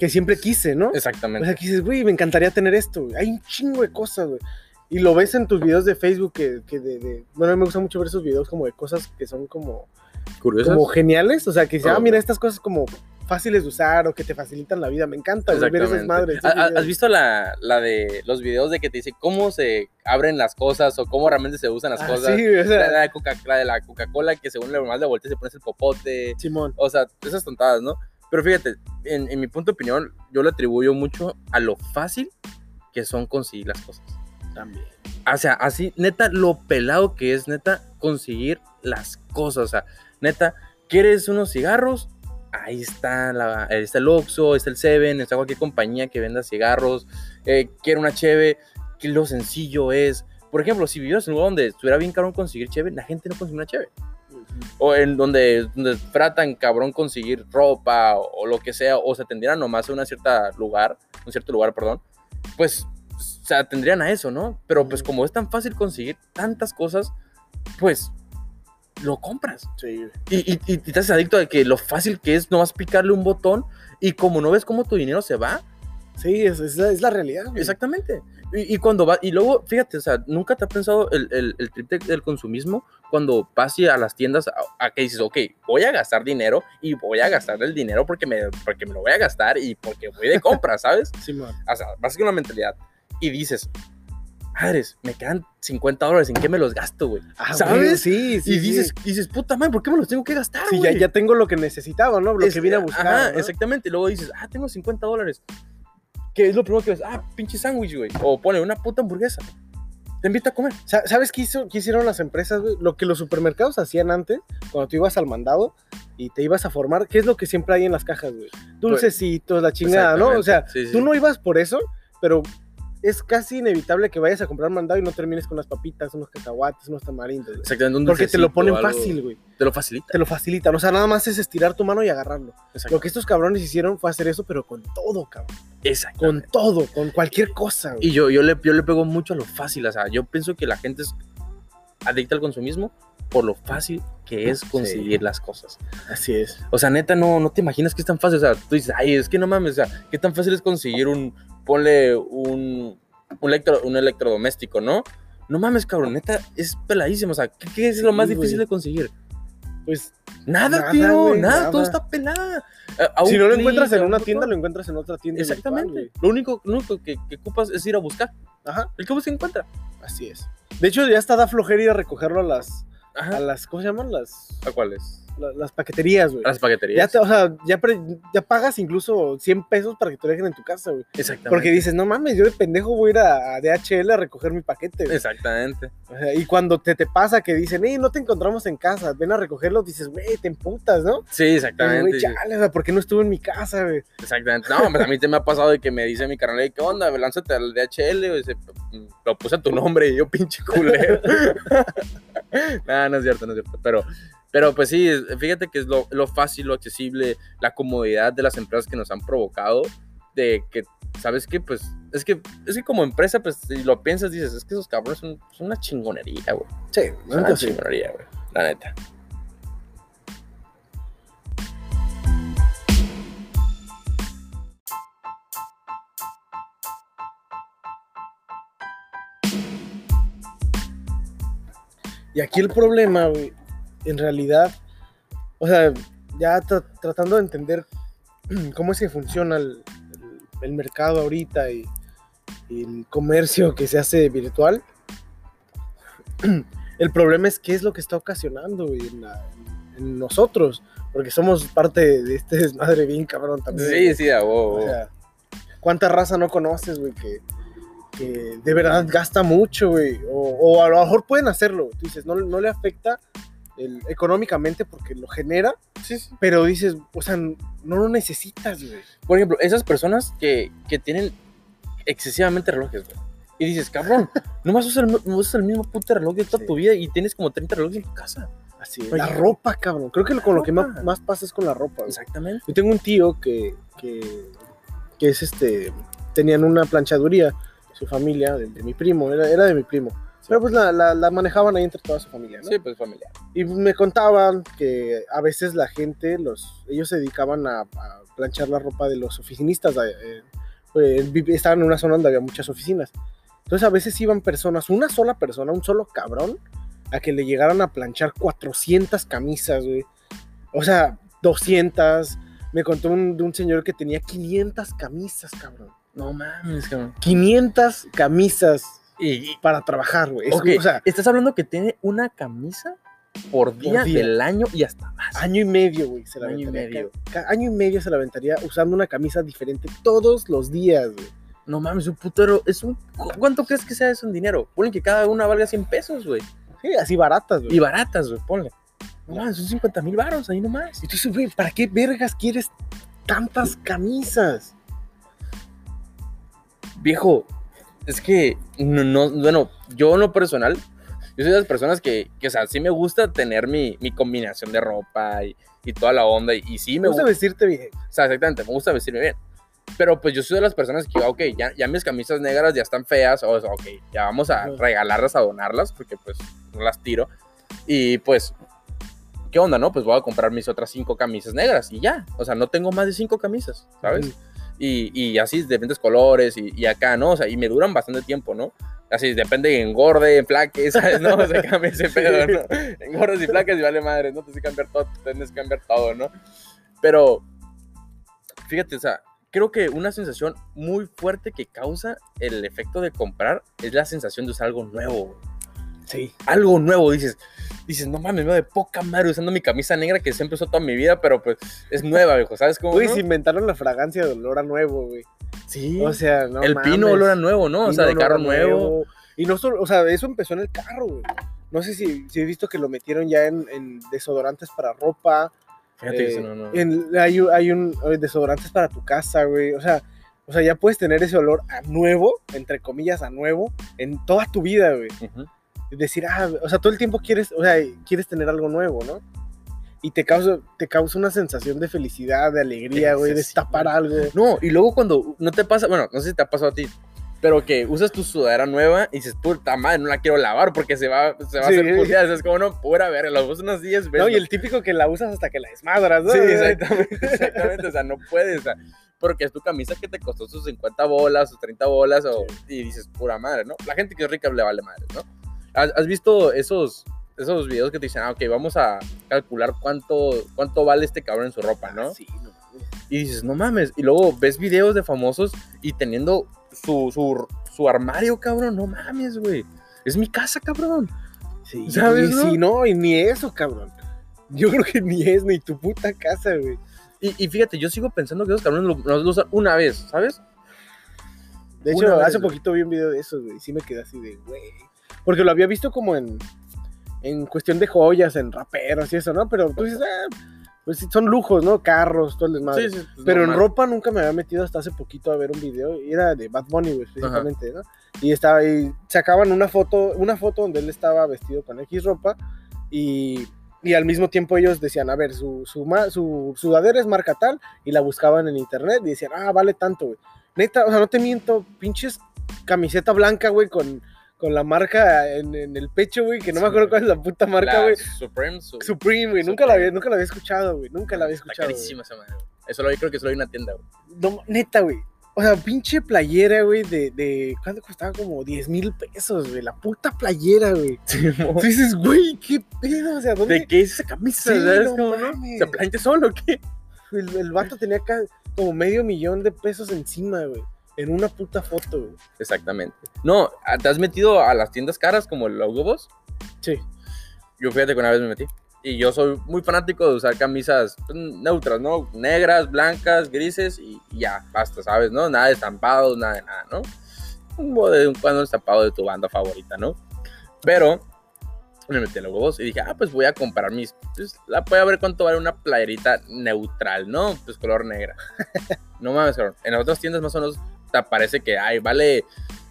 S2: que siempre quise, ¿no? O
S1: Exactamente.
S2: sea, que dices, güey, me encantaría tener esto, güey. Hay un chingo de cosas, güey. Y lo ves en tus videos de Facebook que, que de, de- Bueno, a mí me gusta mucho ver esos videos como de cosas que son como,
S1: ¿Curiosas?
S2: como geniales. O sea, que dices,
S1: Oh,
S2: ah, mira, estas cosas como fáciles de usar o que te facilitan la vida. Me encanta, ver esas madres.
S1: ¿Ha-
S2: esos
S1: ha-
S2: videos.
S1: ¿Has visto la, la de los videos de que te dice cómo se abren las cosas o cómo realmente se usan las
S2: Ah,
S1: cosas?
S2: sí, o sea,
S1: La, la de Coca- la de la Coca-Cola que según le más le volteas y pones el popote.
S2: Simón.
S1: O sea, esas tontadas, ¿no? Pero fíjate, en, en mi punto de opinión, yo le atribuyo mucho a lo fácil que son conseguir las cosas.
S2: También.
S1: O sea, así, neta, lo pelado que es, neta, conseguir las cosas. O sea, neta, ¿quieres unos cigarros? Ahí está, la, ahí está el Oxxo, está el Seven, está cualquier compañía que venda cigarros. Eh, quiero una cheve, que lo sencillo es. Por ejemplo, si vivieras en un lugar donde estuviera bien caro conseguir cheve, la gente no consigue una cheve. O en donde, donde fuera tan cabrón conseguir ropa o, o lo que sea, o se atendieran nomás a un cierto lugar, un cierto lugar, perdón, pues se atendrían a eso, ¿no? Pero pues como es tan fácil conseguir tantas cosas, pues lo compras.
S2: Sí.
S1: Y, y, y te haces adicto a que lo fácil que es nomás picarle un botón y como no ves cómo tu dinero se va,
S2: Sí, es, es la, es la realidad. güey.
S1: Exactamente. Y, y cuando va, y luego, fíjate, o sea, nunca te ha pensado el, el, el trip de- del consumismo cuando vas a las tiendas a, a que dices, ok, voy a gastar dinero y voy a gastar el dinero porque me, porque me lo voy a gastar y porque voy de compra, ¿sabes?
S2: Simón.
S1: O sea, vas con una mentalidad y dices, madres, me quedan 50 dólares, ¿en qué me los gasto, güey?
S2: Ah,
S1: ¿Sabes?
S2: güey, sí, sí.
S1: y dices,
S2: sí.
S1: y dices, puta madre, ¿por qué me los tengo que gastar,
S2: Sí, ya,
S1: güey?
S2: ya tengo lo que necesitaba, ¿no? Lo
S1: Es-
S2: que vine a buscar.
S1: Ajá,
S2: ¿no?
S1: exactamente. Y luego dices, ah, tengo 50 dólares. ¿Qué es lo primero que ves? Ah, pinche sándwich, güey. O pone una puta hamburguesa. Te invita a comer.
S2: Sa- ¿Sabes qué, hizo, qué hicieron las empresas, güey? Lo que los supermercados hacían antes, cuando tú ibas al mandado y te ibas a formar, ¿qué es lo que siempre hay en las cajas, güey? Dulcecitos, la chingada, ¿no? O sea.
S1: Sí, sí,
S2: tú no ibas por eso, pero es casi inevitable que vayas a comprar mandado y no termines con unas papitas, unos cacahuates, unos tamarindos.
S1: Exactamente, un
S2: Porque te lo ponen fácil, güey.
S1: Te lo facilita.
S2: Te lo facilitan. O sea, nada más es estirar tu mano y agarrarlo. Lo que estos cabrones hicieron fue hacer eso, pero con todo, cabrón.
S1: Exacto.
S2: Con todo, con cualquier cosa, güey.
S1: Y yo, yo, le, yo le pego mucho a lo fácil. O sea, yo pienso que la gente es adicta al consumismo por lo fácil que es conseguir las cosas.
S2: Así es.
S1: O sea, neta, no, no te imaginas que es tan fácil. O sea, tú dices, ay, es que no mames, o sea, qué tan fácil es conseguir un, ponle un, un, electro, un electrodoméstico, ¿no? No mames, cabrón, neta, es peladísimo. O sea, ¿qué, qué es lo más difícil de conseguir?
S2: Pues
S1: Nada,
S2: Nada,
S1: tío, nada,
S2: nada.
S1: todo está pelada. A- a
S2: si no lo encuentras en
S1: un
S2: una tienda, lo encuentras en otra tienda.
S1: Exactamente. Lo único, lo único que, que ocupas es ir a buscar.
S2: Ajá,
S1: El que se encuentra.
S2: así es. De hecho, ya hasta da flojera ir a recogerlo a las, a las, ¿cómo se llaman? Las,
S1: ¿A cuáles?
S2: La- las paqueterías, güey.
S1: Las
S2: Ya,
S1: paqueterías.
S2: te- o sea, ya, pre- ya pagas incluso 100 pesos para que te lo dejen en tu casa, güey.
S1: Exactamente.
S2: Porque dices, no mames, yo de pendejo voy a ir a, a DHL a recoger mi paquete. güey.
S1: Exactamente.
S2: O sea, y cuando te, te pasa que dicen, hey, no te encontramos en casa, ven a recogerlo, dices, güey, te emputas, ¿no?
S1: Sí, exactamente.
S2: Güey, chale, o sea, ¿por qué no estuve en mi casa, güey?
S1: Exactamente. No, pues a mí te me ha pasado de que me dice mi carnal, ¿qué onda? Lánzate al DHL. Y dice, lo puse a tu nombre y yo, pinche culero. no, no es cierto, no es cierto. Pero, pero pues sí, fíjate que es lo, lo fácil, lo accesible, la comodidad de las empresas que nos han provocado. De que, ¿sabes qué? Pues es que, es que como empresa, pues si lo piensas, dices, es que esos cabrones son, son una chingonería, güey.
S2: Sí,
S1: Son una chingonería, güey. La neta.
S2: Y aquí el problema, güey, en realidad, o sea, ya tra- tratando de entender cómo es que funciona el, el- el mercado ahorita y, y el comercio que se hace virtual, el problema es qué es lo que está ocasionando en, la- en nosotros, porque somos parte de este desmadre bien cabrón también.
S1: Sí, sí, a
S2: O sea, ¿cuánta raza no conoces, güey, que, que de verdad gasta mucho, güey? O, o a lo mejor pueden hacerlo. Tú dices, no, no le afecta económicamente porque lo genera,
S1: Sí, sí.
S2: pero dices, o sea, no lo necesitas, güey.
S1: Por ejemplo, esas personas que, que tienen excesivamente relojes, güey. Y dices, cabrón, nomás usas el, usas el mismo puto reloj de toda
S2: Sí.
S1: tu vida y tienes como 30 relojes en tu casa.
S2: Así es. La ropa, cabrón. Creo que con lo que más, más pasa es con la ropa, güey.
S1: Exactamente.
S2: Yo tengo un tío que, que, que es este. Tenían una planchaduría, su familia, de, de mi primo, era, era de mi primo. Pero pues la, la, la manejaban ahí entre toda su familia, ¿no?
S1: Sí, pues familiar.
S2: Y me contaban que a veces la gente, los, ellos se dedicaban a, a planchar la ropa de los oficinistas. eh, pues, vi- estaban en una zona donde había muchas oficinas. Entonces a veces iban personas, una sola persona, un solo cabrón, a que le llegaran a planchar 400 camisas, güey. O sea, 200. Me contó un, de un señor que tenía 500 camisas, cabrón.
S1: No mames, cabrón.
S2: 500 camisas
S1: Y,
S2: para trabajar, güey. Es
S1: ok,
S2: como, O sea,
S1: estás hablando que tiene una camisa por día,
S2: día.
S1: del año y hasta más.
S2: Año y medio, güey, se la
S1: Año y medio.
S2: Año y medio se la aventaría usando una camisa diferente todos los días, güey.
S1: No mames, un putero. Es un, ¿cu- ¿Cuánto crees que sea eso en dinero? Ponle que cada una valga 100 pesos, güey.
S2: Sí, así baratas, güey.
S1: Y baratas, güey, ponle. No mames, son 50 mil baros ahí nomás.
S2: Y tú dices, güey, ¿para qué vergas quieres tantas camisas?
S1: Viejo, es que, no, no, bueno, yo en lo personal, yo soy de las personas que, que o sea, sí me gusta tener mi, mi combinación de ropa y, y toda la onda. Y, y sí
S2: Me
S1: me
S2: gusta vestirte bien.
S1: o sea, exactamente, me gusta vestirme bien. Pero pues yo soy de las personas que, ok, ya, ya mis camisas negras ya están feas, o ok, ya vamos a regalarlas, a donarlas, porque pues no las tiro. Y pues, ¿qué onda, no? Pues voy a comprar mis otras cinco camisas negras y ya. O sea, no tengo más de cinco camisas, ¿sabes?
S2: Ujú.
S1: Y, y así de diferentes colores y, y acá, ¿no? O sea, y me duran bastante tiempo, ¿no? Así, depende de engorde, en flaques, ¿sabes? No, o sea, cambia ese pedo, ¿no? Engordes y placas y vale madre, ¿no? Tienes que cambiar todo, tienes que cambiar todo, ¿no? Pero, fíjate, o sea, creo que una sensación muy fuerte que causa el efecto de comprar es la sensación de usar algo nuevo, güey.
S2: Sí.
S1: Algo nuevo, dices, dices, no mames, me veo de poca madre usando mi camisa negra que siempre usó toda mi vida, pero pues es nueva, viejo, ¿sabes cómo?
S2: Güey,
S1: no?
S2: se inventaron la fragancia de olor a nuevo, güey.
S1: Sí.
S2: O sea, no
S1: el
S2: mames.
S1: pino olor a nuevo, ¿no? O sea, de carro nuevo.
S2: Y no solo, o sea, eso empezó en el carro, güey. No sé si, si he visto que lo metieron ya en, en desodorantes para ropa.
S1: Fíjate
S2: eh,
S1: eso no, no.
S2: en- hay, un- hay un eh, desodorantes para tu casa, güey. O sea, o sea, ya puedes tener ese olor a nuevo, entre comillas, a nuevo, en toda tu vida, güey. Es decir, ah, o sea, todo el tiempo quieres, o sea, quieres tener algo nuevo, ¿no? Y te causa, te causa una sensación de felicidad, de alegría, güey, de
S1: Sí, sí,
S2: destapar algo.
S1: No, y luego cuando no te pasa, bueno, no sé si te ha pasado a ti, pero que usas tu sudadera nueva y dices, puta madre, no la quiero lavar porque se va, se va
S2: Sí.
S1: a hacer puteada. Es como, no, pura ver, la usas unos días, ves.
S2: No, y el típico que la usas hasta que la desmadras, ¿no?
S1: Sí, exactamente, exactamente, o sea, no puedes, o sea, porque es tu camisa que te costó sus 50 bolas, sus 30 bolas, o, y dices, pura madre, ¿no? La gente que es rica le vale madre, ¿no? ¿Has, has visto esos, esos videos que te dicen, ah, ok, vamos a calcular cuánto, cuánto vale este cabrón en su ropa, ¿no?
S2: Sí, no mames.
S1: Y dices, no mames. Y luego ves videos de famosos y teniendo su, su, su armario, cabrón. No mames, güey. Es mi casa, cabrón.
S2: Sí,
S1: ¿Sabes,
S2: y
S1: no?
S2: sí, no, y ni eso, cabrón. Yo creo que ni es ni tu puta casa, güey.
S1: Y, y fíjate, yo sigo pensando que esos cabrones lo, los lo usan una vez, ¿sabes?
S2: De hecho, hace poquito vi un video de eso, güey. y Sí me quedé así de, güey. Porque lo había visto como en, en cuestión de joyas, en raperos y eso, ¿no? Pero tú dices, ah, pues son lujos, ¿no? Carros, todo el desmadre.
S1: Sí, sí. pues,
S2: Pero en ropa nunca me había metido hasta hace poquito a ver un video y era de Bad Bunny, güey, específicamente, ¿no? Y estaba ahí, sacaban una foto, una foto donde él estaba vestido con X ropa y, y al mismo tiempo ellos decían, a ver, su, su, su sudadera es marca tal y la buscaban en internet y decían, ah, vale tanto, güey. Neta, o sea, no te miento, pinches camiseta blanca, güey, con, con la marca en, en el pecho, güey, que no
S1: Sí,
S2: me acuerdo cuál es la puta marca,
S1: La
S2: güey.
S1: Supreme. su-
S2: Supreme, güey, nunca la, había, nunca la había escuchado, güey, nunca la había
S1: Está
S2: escuchado.
S1: carísima esa madre. Eso lo creo que solo hay una tienda, güey.
S2: No, neta, güey. O sea, pinche playera, güey, de, de... ¿Cuánto costaba? Como 10 mil pesos, güey. La puta playera, güey. Tú dices, güey, ¿qué pedo? O sea, ¿dónde...?
S1: ¿De qué es esa camisa?
S2: Sí,
S1: ¿Sabes
S2: no
S1: cómo, no?
S2: mames.
S1: ¿Se plancha solo o qué?
S2: El, el vato tenía acá como medio millón de pesos encima, güey. En una puta foto, güey.
S1: Exactamente. No, ¿te has metido a las tiendas caras como el Hugo Boss?
S2: Sí.
S1: Yo fíjate que una vez me metí. Y yo soy muy fanático de usar camisas neutras, ¿no? Negras, blancas, grises y ya, basta, ¿sabes? ¿No? Nada de estampados, nada de nada, ¿no? Un bo- de un cuando estampado de tu banda favorita, ¿no? Pero me metí a Boss y dije, ah, pues voy a comprar mis. Pues la voy a ver cuánto vale una playerita neutral, ¿no? Pues color negra. no mames, cabrón. En otras tiendas más o menos parece que, ay, vale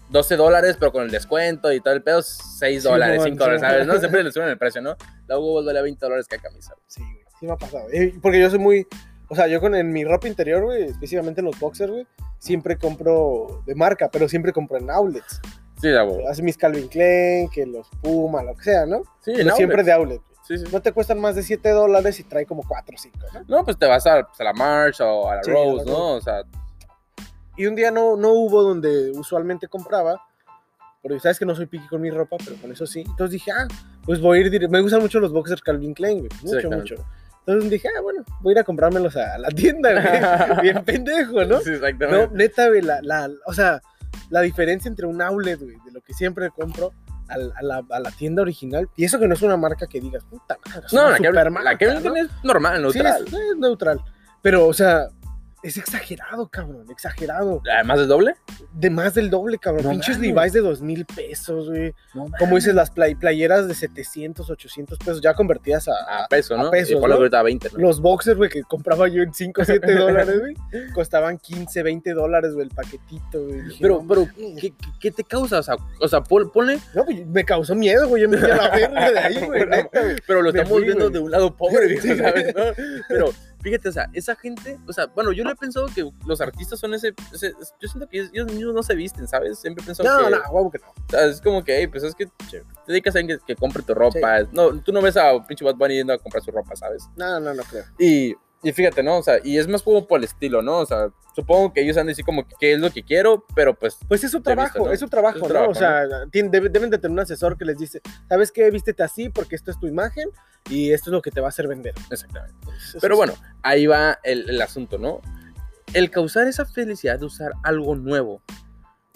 S1: 12 dólares, pero con el descuento y todo el pedo, 6
S2: Sí,
S1: dólares,
S2: mon,
S1: 5 dólares. ¿sabes? No, siempre le suben el precio, ¿no? La Hugo Boss valía 20 dólares cada camisa. güey.
S2: Sí, güey, sí me ha pasado. Eh, porque yo soy muy. O sea, yo con en mi ropa interior, güey, específicamente en los boxers, güey, siempre compro de marca, pero siempre compro en outlets.
S1: Sí, la Hugo.
S2: Hace mis Calvin Klein, que los Puma, lo que sea, ¿no?
S1: Sí,
S2: Pero siempre de outlet. güey.
S1: Sí, sí.
S2: No te cuestan más de 7 dólares y trae como 4 o 5, ¿no?
S1: No, pues te vas a, pues, a la March o a la
S2: Sí, a la
S1: Rose, ¿no? O sea,
S2: Y un día no, no hubo donde usualmente compraba, porque sabes que no soy piqui con mi ropa, pero con eso sí. Entonces dije, ah, pues voy a ir, dire- me gustan mucho los boxers Calvin Klein, güey, mucho, mucho. Entonces dije, ah, bueno, voy a ir a comprármelos a la tienda, güey. Bien pendejo, ¿no?
S1: sí,
S2: No,
S1: exactamente.
S2: neta, güey, la, la, o sea, la diferencia entre un outlet, güey, de lo que siempre compro a, la, a la tienda original, y eso que no es una marca que digas, puta madre,
S1: No, la que, la que
S2: ¿no?
S1: es normal,
S2: Sí,
S1: neutral.
S2: es, es neutral. Pero, o sea, es exagerado, cabrón, exagerado.
S1: Además es doble.
S2: De más del doble, cabrón.
S1: No
S2: Pinches. Levi's de dos mil pesos, güey.
S1: No,
S2: Como dices, las play- playeras de 700, 800 pesos, ya convertidas a,
S1: A peso,
S2: a
S1: ¿no?
S2: pesos,
S1: y
S2: ¿no?
S1: que ahorita a 20, ¿no?
S2: Los boxers, güey, que compraba yo en 5 o 7 dólares, güey, costaban 15, 20 dólares, güey, el paquetito, güey.
S1: Pero,
S2: no,
S1: pero. ¿qué, qué- te causa? O sea, o sea pon- ponle,
S2: No, pues, me causó miedo, güey. Yo me fui a la verga de ahí, güey.
S1: Pero lo estamos
S2: fui,
S1: viendo
S2: güey.
S1: de un lado pobre,
S2: Sí.
S1: ¿sabes? ¿no? Pero fíjate, o sea, esa gente, o sea, bueno, yo le he pensado que los artistas son ese, ese- yo siento que ellos mismos no se visten, ¿sabes? Siempre he pensado
S2: No,
S1: que,
S2: no, huevo que no.
S1: o sea, es como que, hey, pues es que te dedicas a alguien que, que compre tu ropa, no, tú no ves a pinche Bad Bunny yendo a comprar su ropa, ¿sabes?
S2: No, no, no creo.
S1: Y, y fíjate, ¿no? O sea, y es más como por el estilo, ¿no? O sea, supongo que ellos han de decir como que qué es lo que quiero, pero pues,
S2: Pues es su trabajo,
S1: ¿no?
S2: es su trabajo,
S1: Es su
S2: ¿no?
S1: trabajo,
S2: o sea, tien- debe- deben de tener un asesor que les dice, ¿sabes qué? Vístete así porque esto es tu imagen y esto es lo que te va a hacer vender.
S1: exactamente.
S2: Eso
S1: Pero bueno, ahí va el, el asunto, ¿no? El causar esa felicidad de usar algo nuevo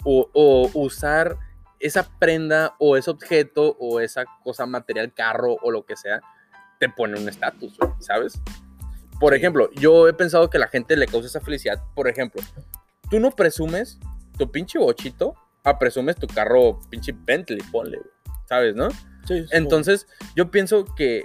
S1: o, o usar esa prenda o ese objeto o esa cosa material, carro o lo que sea, te pone un estatus, ¿sabes? Por ejemplo, yo he pensado que la gente le causa esa felicidad. Por ejemplo, tú no presumes tu pinche bochito, a presumes tu carro pinche Bentley, ponle, ¿sabes, no?
S2: Sí, sí,
S1: Entonces, yo pienso que,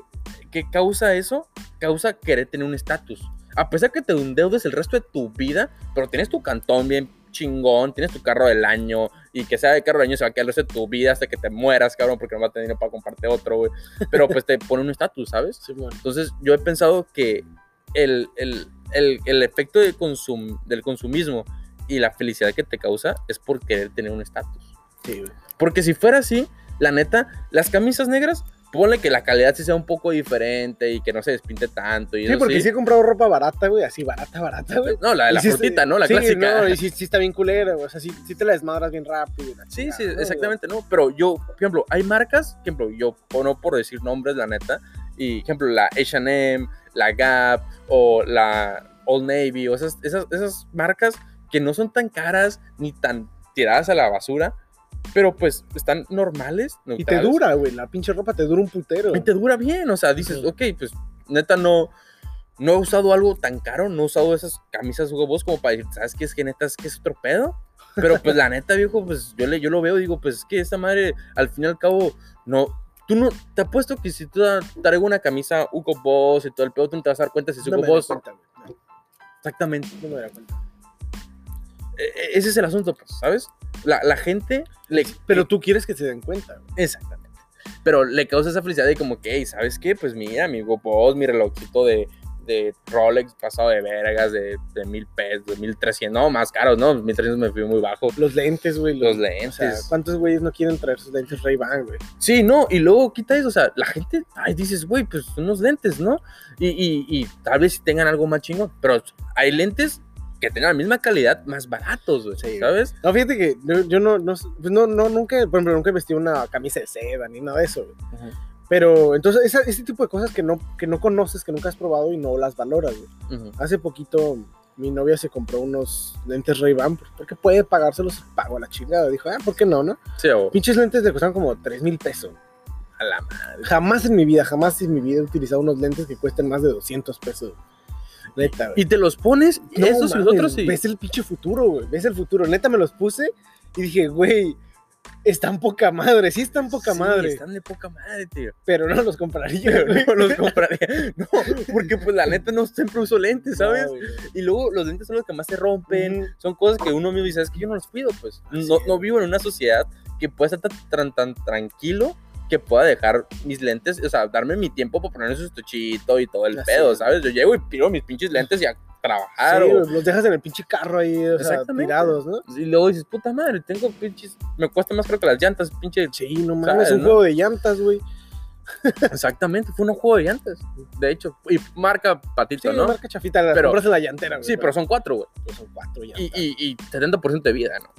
S1: que causa eso, causa querer tener un estatus. A pesar que te endeudes el resto de tu vida, pero tienes tu cantón bien chingón, tienes tu carro del año, y que sea el carro del año se va a quedar el resto de tu vida hasta que te mueras, cabrón, porque no va a tener dinero para comprarte otro, güey. Pero pues te pone un estatus, ¿sabes?
S2: sí, bueno.
S1: Entonces, yo he pensado que el, el, el, el efecto de consum, del consumismo y la felicidad que te causa es por querer tener un estatus.
S2: Sí.
S1: Porque si fuera así, la neta, las camisas negras, ponle que la calidad sí sea un poco diferente y que no se despinte tanto. Y
S2: Sí,
S1: eso
S2: porque sí
S1: sí.
S2: he comprado ropa barata, güey, así barata, barata, güey.
S1: No, la de la frutita, ¿no? La
S2: sí,
S1: clásica.
S2: No, y sí, sí está bien culera, güey. O sea, sí, sí te la desmadras bien rápido.
S1: Sí, sí,
S2: ¿no?
S1: exactamente, ¿no? Pero yo, por ejemplo, hay marcas, por ejemplo, yo, no por decir nombres, la neta, y, por ejemplo, la H&M, la Gap, o la Old Navy, o esas, esas, esas marcas que no son tan caras ni tan tiradas a la basura, pero pues están normales,
S2: Y te dura, güey. La pinche ropa te dura un putero.
S1: Y te dura bien, o sea, dices,
S2: Sí.
S1: ok, pues neta no, no he usado algo tan caro, no he usado esas camisas Hugo Boss como para decir, ¿sabes qué es que neta es que es otro pedo? Pero pues la neta, viejo, pues yo, le, yo lo veo y digo, pues es que esta madre, al fin y al cabo, no, tú no, te apuesto que si tú traigo una camisa Hugo Boss y todo el pedo, tú no te vas a dar cuenta si es
S2: No
S1: Hugo Boss.
S2: cuenta, güey. No,
S1: Exactamente.
S2: no me cuenta.
S1: E- e- ese es el asunto, pues, ¿sabes? La, la gente le...
S2: Pero tú quieres que se den cuenta, güey.
S1: Exactamente. Pero le causa esa felicidad de como que, hey, ¿sabes qué? Pues mira, mi GoPro, mi relojito de, de Rolex pasado de vergas, de, de mil pesos, de mil trescientos, no, más caros, ¿no? Mil trescientos me fui muy bajo.
S2: Los lentes, güey.
S1: Los
S2: O
S1: lentes.
S2: sea, ¿cuántos güeyes no quieren traer sus lentes Ray-Ban, güey?
S1: Sí, no, y luego quita eso, o sea, la gente, ay, dices, güey, pues unos lentes, ¿no? Y, y, y tal vez tengan algo más chingón, pero hay lentes que tengan la misma calidad, más baratos, güey,
S2: Sí,
S1: ¿sabes?
S2: No, fíjate que yo, yo no, no, pues no, no, nunca, por ejemplo, nunca vestí una camisa de seda ni nada de eso, güey. Pero entonces, esa- ese tipo de cosas que no, que no conoces, que nunca has probado y no las valoras, güey. Hace poquito mi novia se compró unos lentes Ray-Ban porque puede pagárselos pago a la chingada. Dijo, ah, ¿por qué no, no?
S1: Sí, o
S2: Pinches lentes le costaron como 3 mil pesos.
S1: a la madre.
S2: Jamás en mi vida, jamás en mi vida he utilizado unos lentes que cuesten más de 200 pesos. Neta, güey.
S1: Y te los pones,
S2: No
S1: estos y los otros, y...
S2: Ves el pinche futuro, güey. Ves el futuro. Neta me los puse y dije, güey, están poca madre, sí están poca
S1: Sí,
S2: madre,
S1: Están de poca madre, tío.
S2: pero no los compraría.
S1: No los compraría. No, porque pues la neta no siempre uso lentes, ¿sabes?
S2: No.
S1: Y luego los lentes son los que más se rompen. Son cosas que uno mismo dice, es que yo no los cuido, pues. No, no vivo en una sociedad que pueda estar tan, tan, tranquilo que pueda dejar mis lentes, o sea, darme mi tiempo para poner su estuchito y todo el
S2: Así
S1: pedo,
S2: es.
S1: ¿sabes? Yo llego y pido mis pinches lentes y a trabajar.
S2: Sí,
S1: o-
S2: los dejas en el pinche carro ahí, o sea, tirados, ¿no?
S1: y luego dices, puta madre, tengo pinches, me cuesta más creo que las llantas, pinche.
S2: Sí, no
S1: ¿Sabes,
S2: mames, un
S1: no?
S2: juego de llantas, güey.
S1: Exactamente, fue un juego de llantas, de hecho. Y marca
S2: Sí,
S1: patito, ¿no?
S2: marca chafita, las
S1: Pero-
S2: la llantera, güey.
S1: Sí, pero son cuatro, güey.
S2: Pues son cuatro llantas.
S1: Y, y, y 70% de vida, ¿no?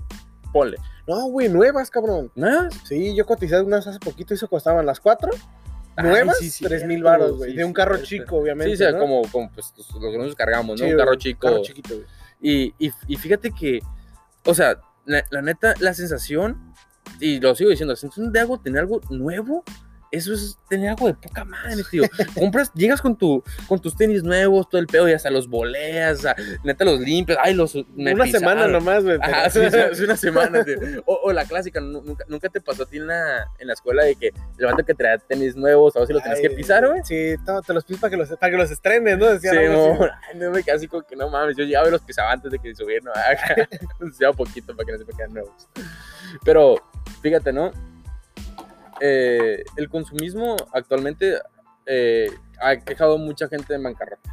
S1: Ponle.
S2: No, güey, nuevas, cabrón.
S1: ¿No?
S2: Sí, yo cotizé unas hace poquito y eso costaban las cuatro. Nuevas,
S1: sí, sí,
S2: tres mil
S1: cierto,
S2: baros, güey.
S1: sí,
S2: de un carro chico, obviamente.
S1: Sí, o sea,
S2: ¿no?
S1: como, como pues, los que nosotros cargamos, ¿no? Un carro chico.
S2: Carro chiquito, güey.
S1: Y, y, y fíjate que, o sea, la, la neta, la sensación, y lo sigo diciendo, la sensación de algo, tener algo nuevo, eso es tener algo de poca madre, tío. Compras, llegas con, tu, con tus tenis nuevos, todo el pedo, y hasta los boleas, neta los limpias, ay, los. me
S2: Una semana nomás, güey.
S1: Ajá, sí, sí, una semana, tío. O, o la clásica, nu- nunca, nunca te pasó a ti en la, en la escuela de que el vato que traía tenis nuevos, a ver si los tenías que pisar, güey.
S2: Sí, te los pides para que los, para que los estrenes, ¿no? Decían
S1: Sí, no, ay, no me así como que no mames, yo llegaba y los pisaba antes de que subieran, ¿no? Acá, poquito para que no se me quedan nuevos. Pero, fíjate, ¿no? Eh, el consumismo actualmente eh, ha quejado mucha gente de bancarrota.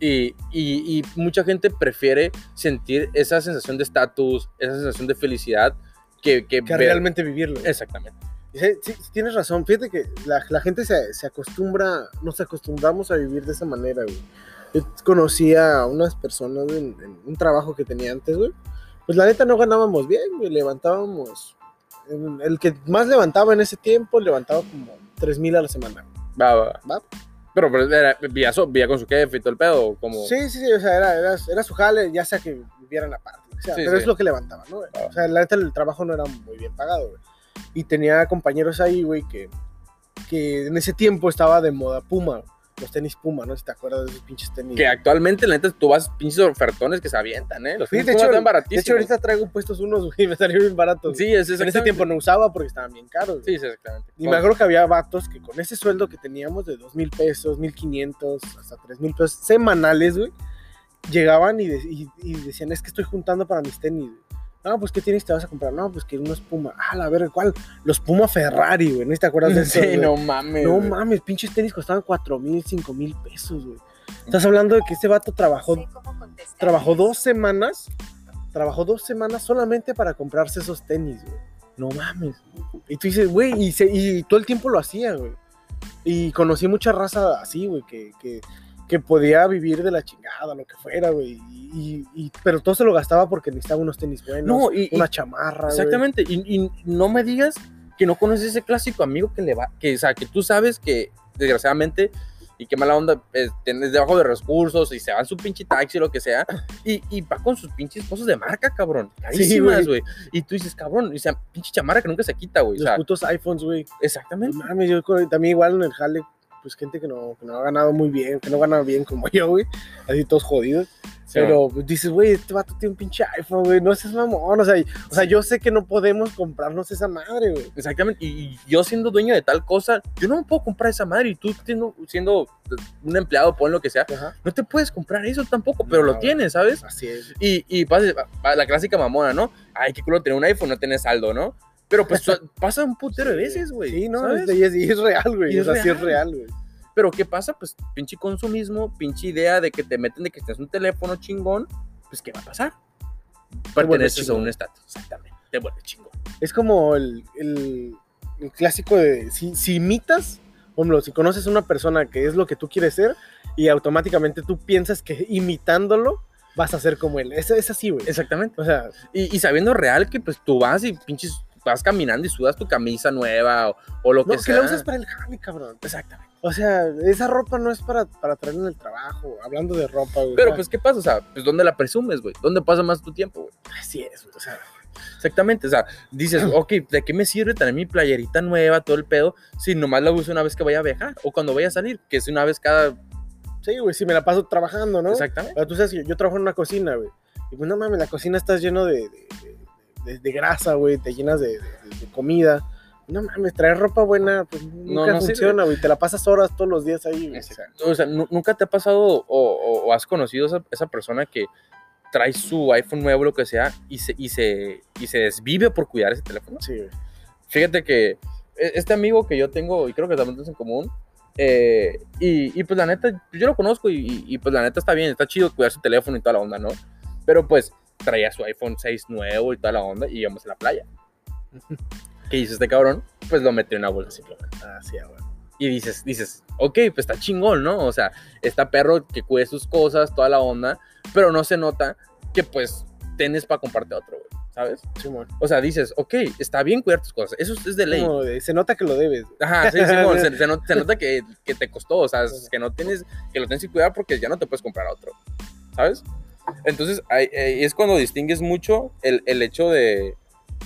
S1: Y, y, y mucha gente prefiere sentir esa sensación de estatus, esa sensación de felicidad que, que,
S2: Que realmente vivirlo.
S1: Exactamente.
S2: Sí, sí, tienes razón. Fíjate que la, la gente se, se acostumbra, nos acostumbramos a vivir de esa manera, güey. Yo conocí a unas personas en, en un trabajo que tenía antes, güey. Pues la neta no ganábamos bien, güey. Levantábamos. El que más levantaba en ese tiempo levantaba como 3 mil a la semana.
S1: Va, va, va. Pero, pero era, vivía, vivía con su jefe y todo el pedo, como...
S2: Sí, sí, sí. O sea, era, era, era su jale, ya sea que vivieran aparte. O sea,
S1: Sí,
S2: pero
S1: sí.
S2: es lo que levantaba, ¿no? güey?
S1: Ah.
S2: O sea, la neta el trabajo no era muy bien pagado, güey. Y tenía compañeros ahí, güey, que, que en ese tiempo estaba de moda Puma. Los tenis Puma, ¿no? Si te acuerdas de esos pinches tenis.
S1: Que actualmente, la neta, tú vas pinches ofertones que se avientan, ¿eh? Los
S2: Sí, de hecho,
S1: están
S2: De
S1: baratísimos.
S2: hecho, ahorita traigo puestos unos, güey, y me salieron bien baratos.
S1: Sí, es
S2: en ese tiempo no usaba porque estaban bien caros.
S1: Sí,
S2: güey.
S1: sí, exactamente.
S2: Y me acuerdo que había vatos que con ese sueldo que teníamos de dos mil pesos, mil quinientos, hasta tres mil pesos semanales, güey, llegaban y, de- y- y decían, es que estoy juntando para mis tenis, güey. No, pues, ¿qué tenis te vas a comprar? No, pues que unos Puma. Ah, la verga, ¿cuál? Los Puma Ferrari, güey. ¿No te acuerdas de eso?
S1: Sí, no mames.
S2: No
S1: güey.
S2: mames, pinches tenis costaban cuatro mil, cinco mil pesos, güey. Estás hablando de que este vato trabajó, trabajó dos semanas, trabajó dos semanas solamente para comprarse esos tenis, güey. No mames. Y tú dices, güey, y, todo el tiempo lo hacía, güey. Y conocí mucha raza así, güey, que, que, que podía vivir de la chingada, lo que fuera, güey. Y, y- pero todo se lo gastaba porque necesitaba unos tenis buenos,
S1: No, y- y-
S2: una chamarra, güey.
S1: Exactamente. Y, y no me digas que no conoces ese clásico amigo que le va, que, o sea, que tú sabes que, desgraciadamente, y qué mala onda, eh, tienes debajo de recursos y se va en su pinche taxi o lo que sea, y, y va con sus pinches cosas de marca, cabrón. Carísimas, güey. Y tú dices, cabrón, y sea, pinche chamarra que nunca se quita, güey. O
S2: Los
S1: sea,
S2: putos iPhones, güey.
S1: Exactamente.
S2: mames, yo también igual en el jale, pues gente que no, que no ha ganado muy bien, que no gana bien como yo, güey. Así todos jodidos.
S1: Sí,
S2: Pero pues, dices, güey, este vato tiene un pinche iPhone, güey. No seas mamón. O sea, y- o sea, yo sé que no podemos comprarnos esa madre, güey.
S1: Exactamente, y y yo siendo dueño de tal cosa, yo no me puedo comprar esa madre, y tú siendo, siendo un empleado, pon lo que sea,
S2: Ajá.
S1: no te puedes comprar eso tampoco, pero
S2: No,
S1: lo tienes, ¿sabes?
S2: Así es.
S1: Y, y pasa, pa- la clásica mamona, ¿no? Ay, qué culo tener un iPhone, no tener saldo, ¿no? Pero pues pasa un putero de veces, güey.
S2: Sí, no,
S1: ¿sabes?
S2: es, y es, y es real, güey. O
S1: es
S2: sea, sí es
S1: real.
S2: real, güey.
S1: Pero ¿qué pasa? Pues pinche consumismo, pinche idea de que te meten de que tienes un teléfono chingón, pues ¿qué va a pasar? Perteneces a un estatus, exactamente. Te vuelves chingón.
S2: Es como el, el- el clásico de si, si imitas, ejemplo, si conoces a una persona que es lo que tú quieres ser y automáticamente tú piensas que imitándolo vas a ser como él. Es, es así, güey.
S1: Exactamente.
S2: O sea,
S1: Y, y sabiendo real que pues tú vas y pinches vas caminando y sudas tu camisa nueva o, o lo
S2: no,
S1: que
S2: que
S1: sea.
S2: la usas para el jale, cabrón.
S1: Exactamente.
S2: O sea, esa ropa no es para, para traer en el trabajo, hablando de ropa, güey.
S1: Pero pues, ¿qué pasa? O sea, pues, ¿dónde la presumes, güey? ¿Dónde pasa más tu tiempo, güey?
S2: así es, güey. O sea,
S1: Exactamente, o sea, dices, ok, ¿de qué me sirve tener mi playerita nueva, todo el pedo, si nomás la uso una vez que vaya a viajar o cuando vaya a salir, que es una vez cada...
S2: sí, güey, si me la paso trabajando, ¿no?
S1: Exactamente.
S2: Pero tú sabes que yo trabajo en una cocina, güey. Y pues no mames, la cocina está lleno de, de- de- de, de grasa, güey, te llenas de, de- comida. No mames, traer ropa buena, pues nunca
S1: no sirve.
S2: funciona, güey. Te la pasas horas todos los días ahí, güey. O sea,
S1: O sea, nu- ¿nunca te ha pasado o, o- o has conocido esa, esa persona que trae su iPhone nuevo, lo que sea, y se, y, se, y se desvive por cuidar ese teléfono?
S2: sí, güey.
S1: Fíjate que e- este amigo que yo tengo, y creo que también es en común, eh, y, y pues la neta, yo lo conozco y- y, pues la neta está bien, está chido cuidar su teléfono y toda la onda, ¿no? Pero pues traía su iPhone 6 nuevo y toda la onda y íbamos a la playa. ¿Qué hizo este cabrón? Pues lo metió en una bolsa ciclónica.
S2: Ah, sí, güey.
S1: Y dices, dices, ok, pues está chingón, ¿no? O sea, está perro que cuide sus cosas, toda la onda, pero no se nota que pues tienes para comprarte otro, güey, ¿sabes?
S2: Simón.
S1: O sea, dices, ok, está bien cuidar tus cosas, eso es de ley.
S2: De- se nota que lo debes.
S1: Ajá, sí, Simón, se, se not- se nota que, que te costó, o sea, es que no tienes, que lo tienes que cuidar porque ya no te puedes comprar otro, ¿sabes? Entonces, ahí- es cuando distingues mucho el, el hecho de,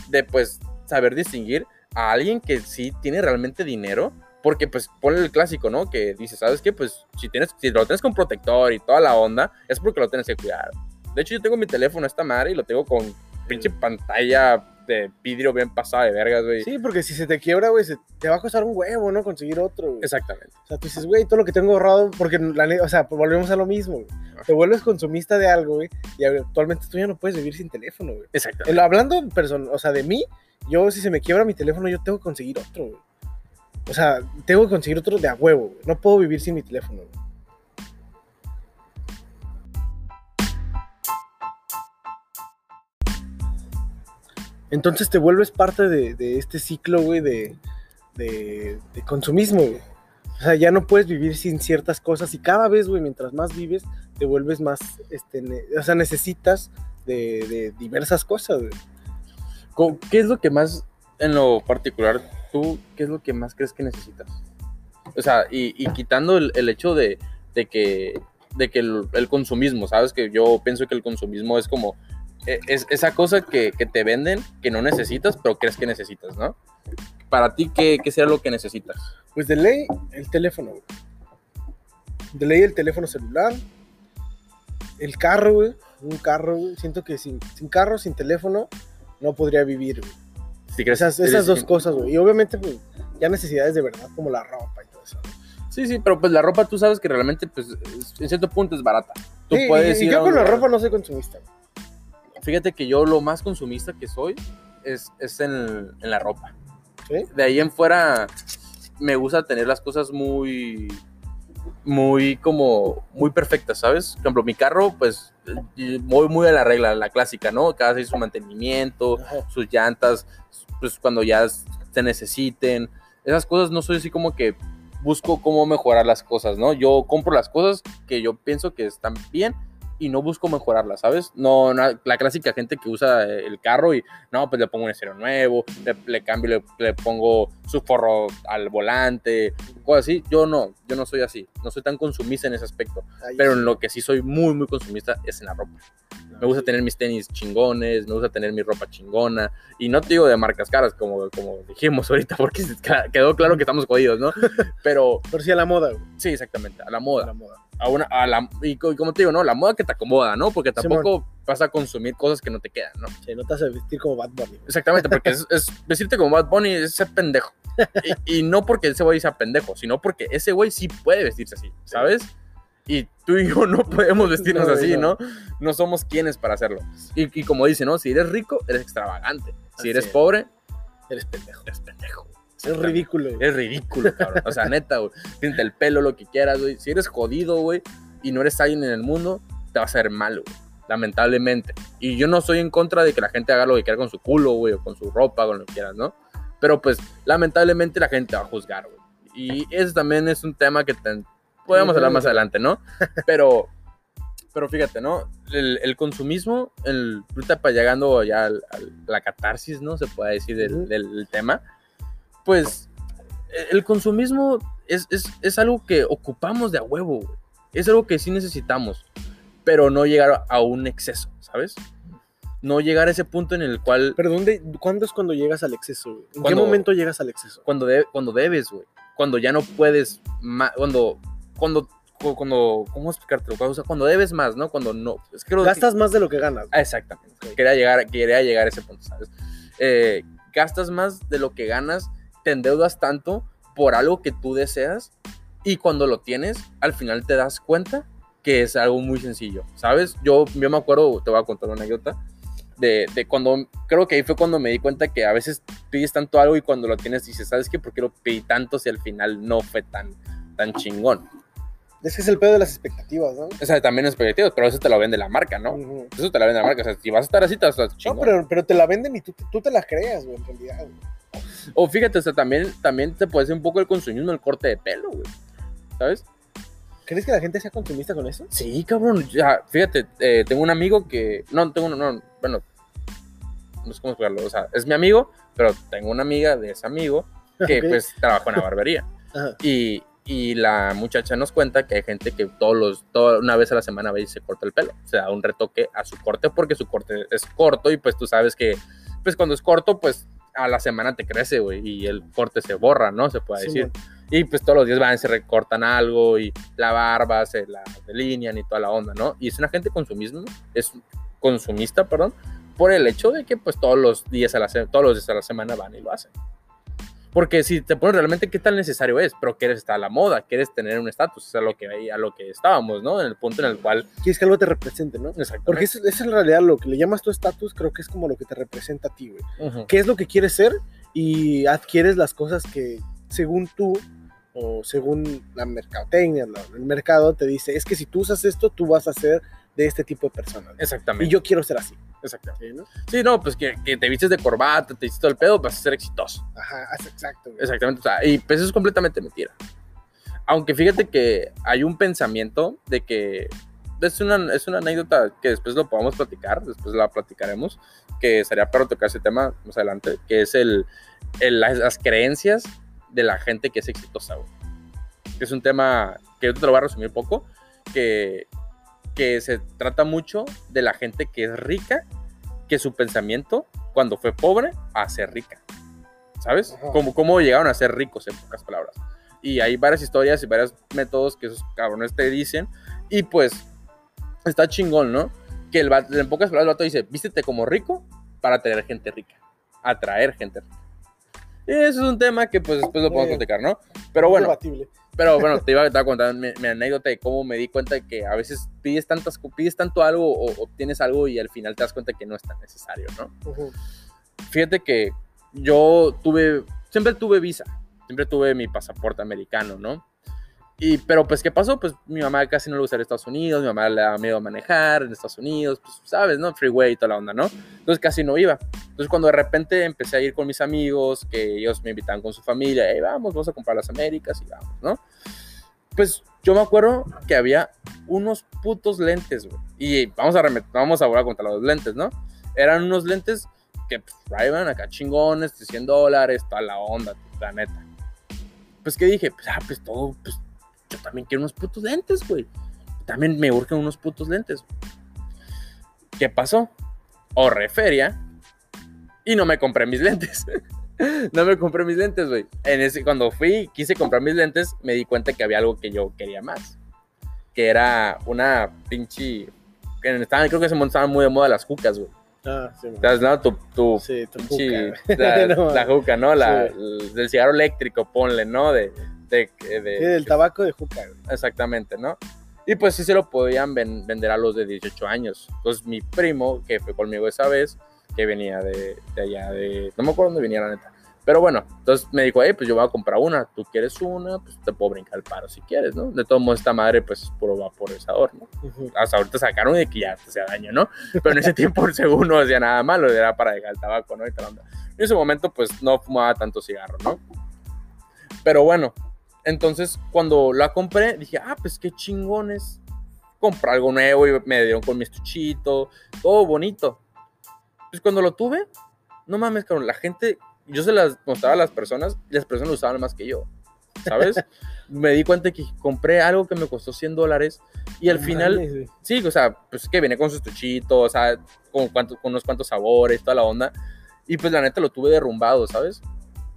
S1: de, pues, saber distinguir a alguien que sí tiene realmente dinero, porque, pues, ponle el clásico, ¿no? Que dice, ¿sabes qué? Pues, si, tienes, si lo tienes con protector y toda la onda, es porque lo tienes que cuidar. De hecho, yo tengo mi teléfono esta madre y lo tengo con pinche pantalla de vidrio bien pasada de vergas, güey.
S2: Sí, porque si se te quiebra, güey, te va a costar un huevo, ¿no? Conseguir otro, güey.
S1: Exactamente.
S2: O sea, tú dices, güey, todo lo que tengo ahorrado, porque la o sea, pues volvemos a lo mismo, güey. Te vuelves consumista de algo, güey, y actualmente tú ya no puedes vivir sin teléfono, güey.
S1: Exactamente.
S2: En lo- hablando, person- o sea, de mí, yo si se me quiebra mi teléfono, yo tengo que conseguir otro, güey. O sea, tengo que conseguir otro de a huevo, güey. No puedo vivir sin mi teléfono, güey. Entonces te vuelves parte de, este ciclo, güey, de, de, de consumismo, güey. O sea, ya no puedes vivir sin ciertas cosas y cada vez, güey, mientras más vives, te vuelves más, este, o sea, necesitas de, diversas cosas,
S1: ¿Qué es lo que más, en lo particular, tú, qué es lo que más crees que necesitas? O sea, y, quitando el, hecho de, de que, de que el, consumismo, ¿sabes? Que yo pienso que el consumismo es como, es esa cosa que, que te venden que no necesitas, pero crees que necesitas, ¿no? Para ti, ¿qué, qué será lo que necesitas?
S2: Pues de ley, el teléfono, güey. De ley, el teléfono celular. El carro, güey. Un carro, güey. Siento que sin, sin carro, sin teléfono, no podría vivir, güey.
S1: Si crees-
S2: Esas, esas dos cosas, güey. Y obviamente, pues, ya necesidades de verdad, como la ropa y todo eso. ¿no?
S1: Sí, sí, pero pues la ropa tú sabes que realmente, pues, es- en cierto punto es barata. Tú
S2: Sí,
S1: puedes
S2: y, y
S1: ir a
S2: yo
S1: un
S2: con la ropa no soy consumista, güey.
S1: Fíjate que yo lo más consumista que soy es, es en, en la ropa.
S2: ¿Sí?
S1: De ahí en fuera me gusta tener las cosas muy, muy como, muy perfectas, ¿sabes? Por ejemplo, mi carro, pues, voy muy a la regla, la clásica, ¿no? Cada vez su mantenimiento,
S2: Ajá.
S1: sus llantas, pues cuando ya se necesiten. Esas cosas no soy así como que busco cómo mejorar las cosas, ¿no? Yo compro las cosas que yo pienso que están bien y no busco mejorarlas, ¿sabes? No, no, la clásica gente que usa eh, el carro y no, pues le pongo un estéreo nuevo, le, le cambio, le, le pongo su forro al volante, cosas así. Yo no, yo no soy así, no soy tan consumista en ese aspecto,
S2: Ahí
S1: pero
S2: sí.
S1: en lo que sí soy muy, muy consumista es en la ropa. Me gusta tener mis tenis chingones, me gusta tener mi ropa chingona. Y no te digo de marcas caras, como, como dijimos ahorita, porque quedó claro que estamos jodidos, ¿no? Pero
S2: Pero sí a la moda, güey.
S1: sí, exactamente, a la
S2: A
S1: moda.
S2: la moda.
S1: A una, a la, y co- como te digo, ¿no? La moda que te acomoda, ¿no? Porque tampoco vas a consumir cosas que no te quedan, ¿no?
S2: Sí, no te hace vestir como Bad Bunny. güey.
S1: Exactamente, porque es, es vestirte como Bad Bunny es ser pendejo. Y, y no porque ese güey sea pendejo, sino porque ese güey sí puede vestirse así, ¿sabes? Y tú y yo no podemos vestirnos
S2: No,
S1: así,
S2: no.
S1: ¿no? No somos quienes para hacerlo. Y, y como dice, ¿no? Si eres rico, eres extravagante. Si eres
S2: es.
S1: pobre,
S2: Eres pendejo.
S1: eres pendejo.
S2: Es ridículo, güey.
S1: Es ridículo, cabrón. O sea, neta, güey. Pinta el pelo, lo que quieras, güey. Si eres jodido, güey, y no eres alguien en el mundo, te vas a ver mal, güey. Lamentablemente. Y yo no soy en contra de que la gente haga lo que quiera con su culo, güey, o con su ropa, con lo que quieras, ¿no? Pero pues, lamentablemente la gente va a juzgar, güey. Y eso también es un tema que podemos hablar más adelante, ¿no? Pero, pero fíjate, ¿no? El, el consumismo, el, ahorita para llegando ya al- al- a la catarsis, ¿no? Se puede decir del, del- del tema. Pues el consumismo es, es, es algo que ocupamos de a huevo. Es algo que sí necesitamos, pero no llegar a un exceso, ¿sabes? No llegar a ese punto en el cual
S2: Pero ¿dónde, ¿cuándo es cuando llegas al exceso? ¿En qué momento llegas al exceso?
S1: cuando, de- cuando debes, güey. Cuando ya no puedes, cuando, cuando, cu- cuando, ¿cómo explicártelo? O sea, cuando debes más, ¿no? Cuando no, es que creo que-
S2: Gastas más de lo que ganas.
S1: Ah, Exactamente. Quería llegar, quería llegar a ese punto, ¿sabes? Eh, gastas más de lo que ganas, te endeudas tanto por algo que tú deseas y cuando lo tienes, al final te das cuenta que es algo muy sencillo, ¿sabes? Yo, yo me acuerdo, te voy a contar una anécdota, de, de cuando, creo que ahí fue cuando me di cuenta que a veces pides tanto algo y cuando lo tienes dices, ¿sabes qué? ¿Por qué lo pedí tanto si al final no fue tan, tan chingón?
S2: Es que es el pedo de las expectativas, ¿no?
S1: O sea, también es expectativas, pero eso te lo vende la marca, ¿no? Eso te la vende la marca, o sea, si vas a estar así, te vas a estar chingón.
S2: No, pero, pero te la venden y tú, tú te la creas, güey, en realidad. güey.
S1: O fíjate, o sea, también, también te puede ser un poco el consumismo el corte de pelo, güey. ¿Sabes?
S2: ¿Crees que la gente sea consumista con eso?
S1: Sí, cabrón. Ya, fíjate, eh, tengo un amigo que. No, tengo uno, no, bueno. No sé cómo explicarlo. O sea, es mi amigo, pero tengo una amiga de ese amigo que
S2: Ok.
S1: pues trabaja en la barbería.
S2: Ajá.
S1: Y, y la muchacha nos cuenta que hay gente que todos los, toda, una vez a la semana va y se corta el pelo. O sea, un retoque a su corte porque su corte es corto y pues tú sabes que, pues cuando es corto, pues a la semana te crece, güey, y el corte se borra, ¿no? Se puede
S2: Sí,
S1: decir.
S2: güey.
S1: Y pues todos los días van, se recortan algo y la barba se la delinean y toda la onda, ¿no? Y es una gente consumismo, es consumista, perdón, por el hecho de que pues todos los días a la, todos los días a la semana van y lo hacen. Porque si te pones realmente qué tan necesario es, pero quieres estar a la moda, quieres tener un estatus, es a lo que a lo que estábamos, ¿no? En el punto en el cual
S2: Quieres que algo te represente, ¿no?
S1: exactamente.
S2: Porque es, es en realidad lo que le llamas tu estatus, creo que es como lo que te representa a ti, güey.
S1: Ujú.
S2: ¿Qué es lo que quieres ser? Y adquieres las cosas que, según tú, o según la mercadotecnia, el mercado te dice, es que si tú usas esto, tú vas a ser de este tipo de persona.
S1: Exactamente.
S2: Y yo quiero ser así.
S1: Exactamente.
S2: ¿sí, no?
S1: Sí, no, pues que, que te vistes de corbata, te vistes todo el pedo, vas a ser exitoso.
S2: Ajá, exacto.
S1: Exactamente, o sea, y pues eso es completamente mentira. Aunque fíjate que hay un pensamiento de que es una, es una anécdota que después lo podamos platicar, después la platicaremos, que sería para tocar ese tema más adelante, que es el, el- las, las creencias de la gente que es exitosa, güey. Es un tema que yo te lo voy a resumir poco, que, que se trata mucho de la gente que es rica, que su pensamiento cuando fue pobre a ser rica. ¿Sabes?
S2: Ajá.
S1: Como cómo llegaron a ser ricos, en pocas palabras. Y hay varias historias y varios métodos que esos cabrones te dicen. Y pues, está chingón, ¿no? Que el vato- en pocas palabras el vato dice, vístete como rico para atraer gente rica. Atraer gente rica. Y eso es un tema que pues después lo podemos platicar, ¿no? Pero bueno,
S2: Debatible.
S1: Pero bueno, te iba a te iba a contar mi, mi anécdota de cómo me di cuenta de que a veces pides, tantas, pides tanto algo o obtienes algo y al final te das cuenta que no es tan necesario, ¿no? Fíjate que yo tuve, siempre tuve visa, siempre tuve mi pasaporte americano, ¿no? Y, pero pues, ¿qué pasó? Pues mi mamá casi no le gusta ir Estados Unidos, mi mamá le daba miedo a manejar en Estados Unidos, pues, ¿sabes, no? Freeway y toda la onda, ¿no? Entonces casi no iba. Entonces cuando de repente empecé a ir con mis amigos, que ellos me invitaban con su familia, hey, vamos, vamos a comprar las Américas y vamos, ¿no? Pues yo me acuerdo que había unos putos lentes, güey. Y vamos a, vamos a volver a los lentes, ¿no? Eran unos lentes que pues, iban acá chingones, de 100 dólares, toda la onda, la neta. Pues que dije, pues, ah, pues todo, pues yo también quiero unos putos lentes, güey. También me urgen unos putos lentes. ¿Qué pasó? Ahorré feria y no me compré mis lentes. no me compré mis lentes, güey. En ese, cuando fui, quise comprar mis lentes, me di cuenta que había algo que yo quería más. Que era una pinche... que estaban- creo que se montaban muy de moda las jucas, güey.
S2: Ah, sí.
S1: ¿Te has dado tu, tu
S2: Sí, tu
S1: pinche-
S2: juca,
S1: la,
S2: No,
S1: la juca, ¿no? La,
S2: Sí.
S1: el- del cigarro eléctrico, ponle, ¿no? De, de, de-
S2: Sí, del tabaco de juca, güey.
S1: Exactamente, ¿no? Y pues sí se lo podían ven- vender a los de 18 años. Entonces mi primo, que fue conmigo esa vez, que venía de, de allá de... No me acuerdo dónde venía la neta. Pero bueno, entonces me dijo, hey, pues yo voy a comprar una. Tú quieres una, pues te puedo brincar el paro si quieres, ¿no? De todos modos, esta madre, pues es puro vaporizador, ¿no?
S2: Ujú.
S1: Hasta ahorita sacaron de que ya te hacía daño, ¿no? Pero en ese tiempo, según no hacía nada malo, era para dejar el tabaco, ¿no? Y tal onda. En ese momento, pues no fumaba tanto cigarro, ¿no? Pero bueno, entonces cuando la compré, dije, ah, pues qué chingones. Compré algo nuevo y me dieron con mi estuchito, todo bonito. Pues cuando lo tuve, no mames, cabrón, la gente, yo se las mostraba a las personas y las personas lo usaban más que yo, ¿sabes? me di cuenta que compré algo que me costó 100 dólares y al
S2: No
S1: final,
S2: mames,
S1: sí, o sea, pues que viene con su estuchito, o sea, con, cuantos, con unos cuantos sabores, toda la onda. Y pues la neta lo tuve derrumbado, ¿sabes?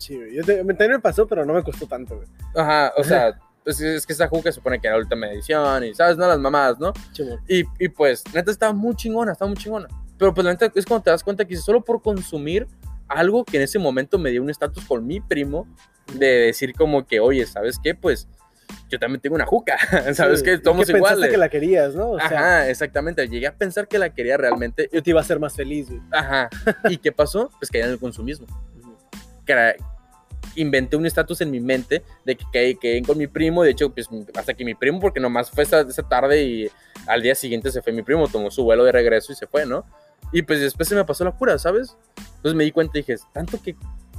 S2: Sí, güey. Yo te- también me pasó, pero no me costó tanto, güey.
S1: Ajá, o sea, pues es que esa juca se supone que era última edición y, ¿sabes? No, las mamadas, ¿no?
S2: Chimón.
S1: Y, y pues, neta, estaba muy chingona, estaba muy chingona. Pero pues, la neta, es cuando te das cuenta que solo por consumir algo que en ese momento me dio un estatus con mi primo, de decir como que, oye, ¿sabes qué? Pues, yo también tengo una juca, ¿sabes
S2: Sí,
S1: qué? Somos
S2: que pensaste
S1: iguales.
S2: que la querías, ¿no? O sea,
S1: Ajá, exactamente. Llegué a pensar que la quería realmente.
S2: yo te iba a hacer más feliz, güey.
S1: Ajá. ¿Y qué pasó? Pues caí en el consumismo. Cra- Inventé un estatus en mi mente de que quedé con mi primo. De hecho, pues hasta que mi primo, porque nomás fue esa, esa tarde y al día siguiente se fue mi primo, tomó su vuelo de regreso y se fue, ¿no? Y pues después se me pasó la cura, ¿sabes? Entonces me di cuenta y dije, tanto que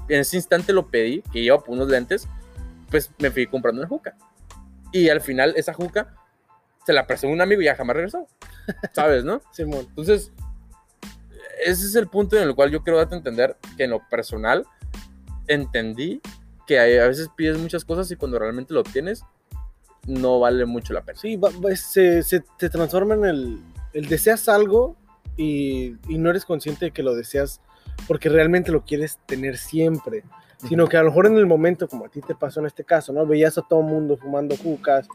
S1: en ese instante lo pedí, que iba por unos lentes, pues me fui comprando una juca. Y al final esa juca se la prestó un amigo y ya jamás regresó, ¿sabes, no?
S2: Simón.
S1: Entonces, ese es el punto en el cual yo quiero darte a entender que en lo personal entendí que a veces pides muchas cosas y cuando realmente lo obtienes no vale mucho la pena.
S2: Sí, va- va- se, se, se transforma en el, el deseas algo y, y no eres consciente de que lo deseas porque realmente lo quieres tener siempre, sino que a lo mejor en el momento, como a ti te pasó en este caso, ¿no? Veías a todo el mundo fumando jucas,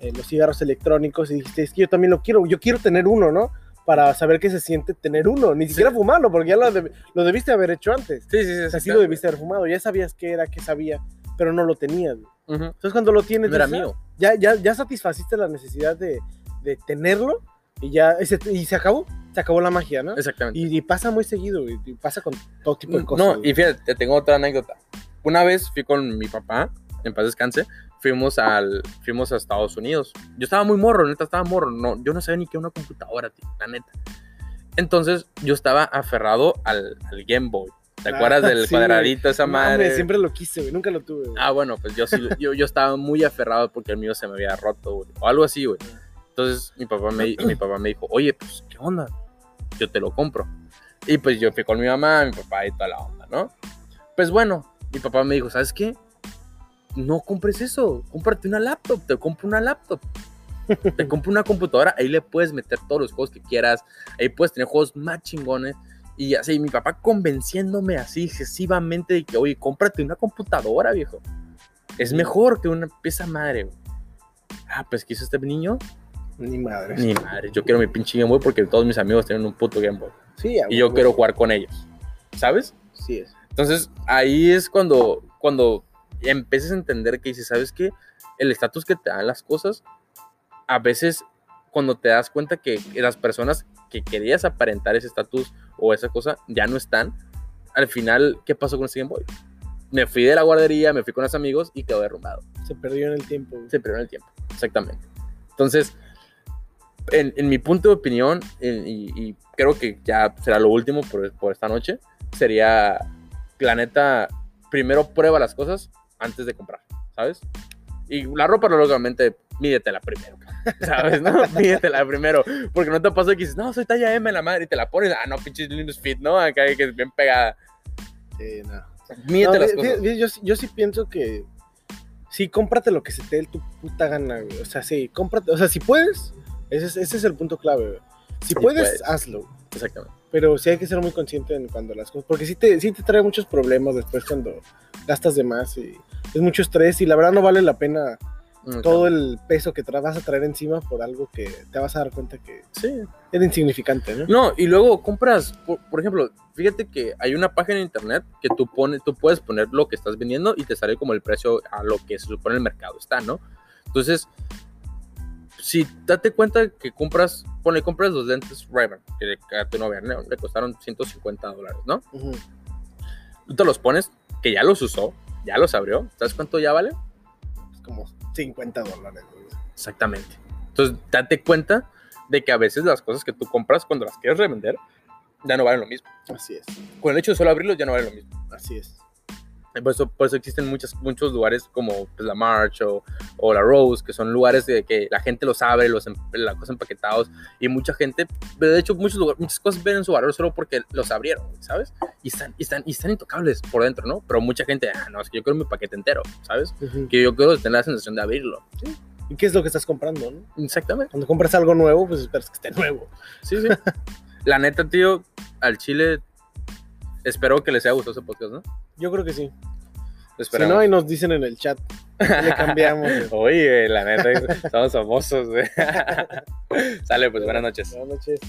S2: eh, los cigarros electrónicos y dijiste, es que yo también lo quiero, yo quiero tener uno, ¿no? Para saber qué se siente tener uno, ni siquiera fumarlo, porque ya lo, deb- lo debiste haber hecho antes.
S1: Sí, sí, sí.
S2: O sea, sí lo debiste haber fumado, ya sabías qué era, qué sabía, pero no lo tenías.
S1: Ujú.
S2: Entonces cuando lo tienes,
S1: era mío.
S2: "Ah, ya, ya, ya satisfaciste la necesidad de, de tenerlo y ya y se, y se acabó, se acabó la magia, ¿no?
S1: Exactamente.
S2: Y, y pasa muy seguido, y pasa con todo tipo de cosas.
S1: No,
S2: güey.
S1: y fíjate, te tengo otra anécdota. Una vez fui con mi papá, en paz descanse, fuimos, al, fuimos a Estados Unidos. Yo estaba muy morro, neta, estaba morro. No, yo no sabía ni qué una computadora, tío, la neta. Entonces, yo estaba aferrado al, al Game Boy. ¿Te
S2: Ah,
S1: acuerdas del
S2: sí,
S1: cuadradito, esa madre?
S2: mames, siempre lo quise, güey, nunca lo tuve. güey.
S1: Ah, bueno, pues yo sí, yo, yo estaba muy aferrado porque el mío se me había roto, güey. O algo así, güey. Entonces mi papá, me, mi papá me dijo, oye, pues, ¿qué onda? Yo te lo compro. Y pues yo fui con mi mamá, mi papá y toda la onda, ¿no? Pues bueno, mi papá me dijo, ¿sabes qué? No compres eso, cómprate una laptop, te compro una laptop. Te compro una computadora, ahí le puedes meter todos los juegos que quieras, ahí puedes tener juegos más chingones. Y así, mi papá convenciéndome así excesivamente de que, oye, cómprate una computadora, viejo. Es mejor que una pieza madre, güey. Ah, pues, ¿qué hizo este niño?
S2: Ni madre.
S1: Ni madre, yo quiero mi pinche Game Boy porque todos mis amigos tienen un puto Game Boy.
S2: Sí,
S1: Y yo quiero jugar con ellos. ¿Sabes?
S2: Sí es.
S1: Entonces, ahí es cuando, cuando empiezas a entender que dices, ¿sabes qué? El estatus que te dan las cosas, a veces cuando te das cuenta que las personas que querías aparentar ese estatus o esa cosa ya no están, al final, ¿qué pasó con ese Game Boy? Me fui de la guardería, me fui con los amigos y quedó derrumbado.
S2: Se perdió en el tiempo. güey.
S1: Se perdió en el tiempo, exactamente. Entonces, en, en mi punto de opinión, en- y, y creo que ya será lo último por, por esta noche, sería, la neta, primero prueba las cosas antes de comprar, ¿sabes? Y la ropa, lógicamente, mídetela primero, ¿sabes? ¿No? mídetela primero, porque no te pasa que dices, no, soy talla M la madre, y te la pones, ah, no, pinches lindos fit, ¿no? Acá que es bien pegada.
S2: Sí, no.
S1: Mídete
S2: No,
S1: las cosas.
S2: yo, sí- yo sí pienso que sí, cómprate lo que se te dé tu puta gana, güey. O sea, sí, cómprate. O sea, si puedes, ese es, ese es el punto clave, güey. Si puedes. hazlo.
S1: Exactamente.
S2: Pero sí hay que ser muy consciente en cuando las cosas. Porque sí te, sí te trae muchos problemas después cuando gastas de más y es mucho estrés y la verdad no vale la pena todo el peso que vas a traer encima por algo que te vas a dar cuenta que
S1: Sí,
S2: es insignificante, ¿no?
S1: No, y luego compras, por, por ejemplo, fíjate que hay una página en internet que tú pones, tú puedes poner lo que estás vendiendo y te sale como el precio a lo que se supone el mercado está, ¿no? Entonces, si date cuenta que compras, ponle, compras los lentes Ray-Ban, que a tu novia ¿no? le costaron 150 dólares, ¿no? Tú te los pones, que ya los usó, ya los abrió, ¿sabes cuánto ya vale?
S2: Es como 50 dólares.
S1: Exactamente. Entonces, date cuenta de que a veces las cosas que tú compras cuando las quieres revender ya no valen lo mismo.
S2: Así es,
S1: Con el hecho de solo abrirlos ya no valen lo mismo.
S2: así es.
S1: Por eso, por eso existen muchos, muchos lugares como pues, la March o, o la Rose, que son lugares de que la gente los abre, los em- la cosa empaquetados, y mucha gente, de hecho, muchos lugares, muchas cosas ven su valor solo porque los abrieron, ¿sabes? Y están, y están, y están intocables por dentro, ¿no? Pero mucha gente, ah, no, es que yo quiero mi paquete entero, ¿sabes?
S2: Ujú.
S1: Que yo quiero tener la sensación de abrirlo.
S2: ¿Y qué es lo que estás comprando, no?
S1: Exactamente.
S2: Cuando compras algo nuevo, pues esperas que esté nuevo.
S1: Sí, sí. la neta, tío, al chile, espero que les haya gustado ese podcast, ¿no?
S2: Yo creo que sí. Si no, ahí nos dicen en el chat Le cambiamos.
S1: Oye, la neta, somos famosos. Sale, pues buenas noches.
S2: Buenas noches.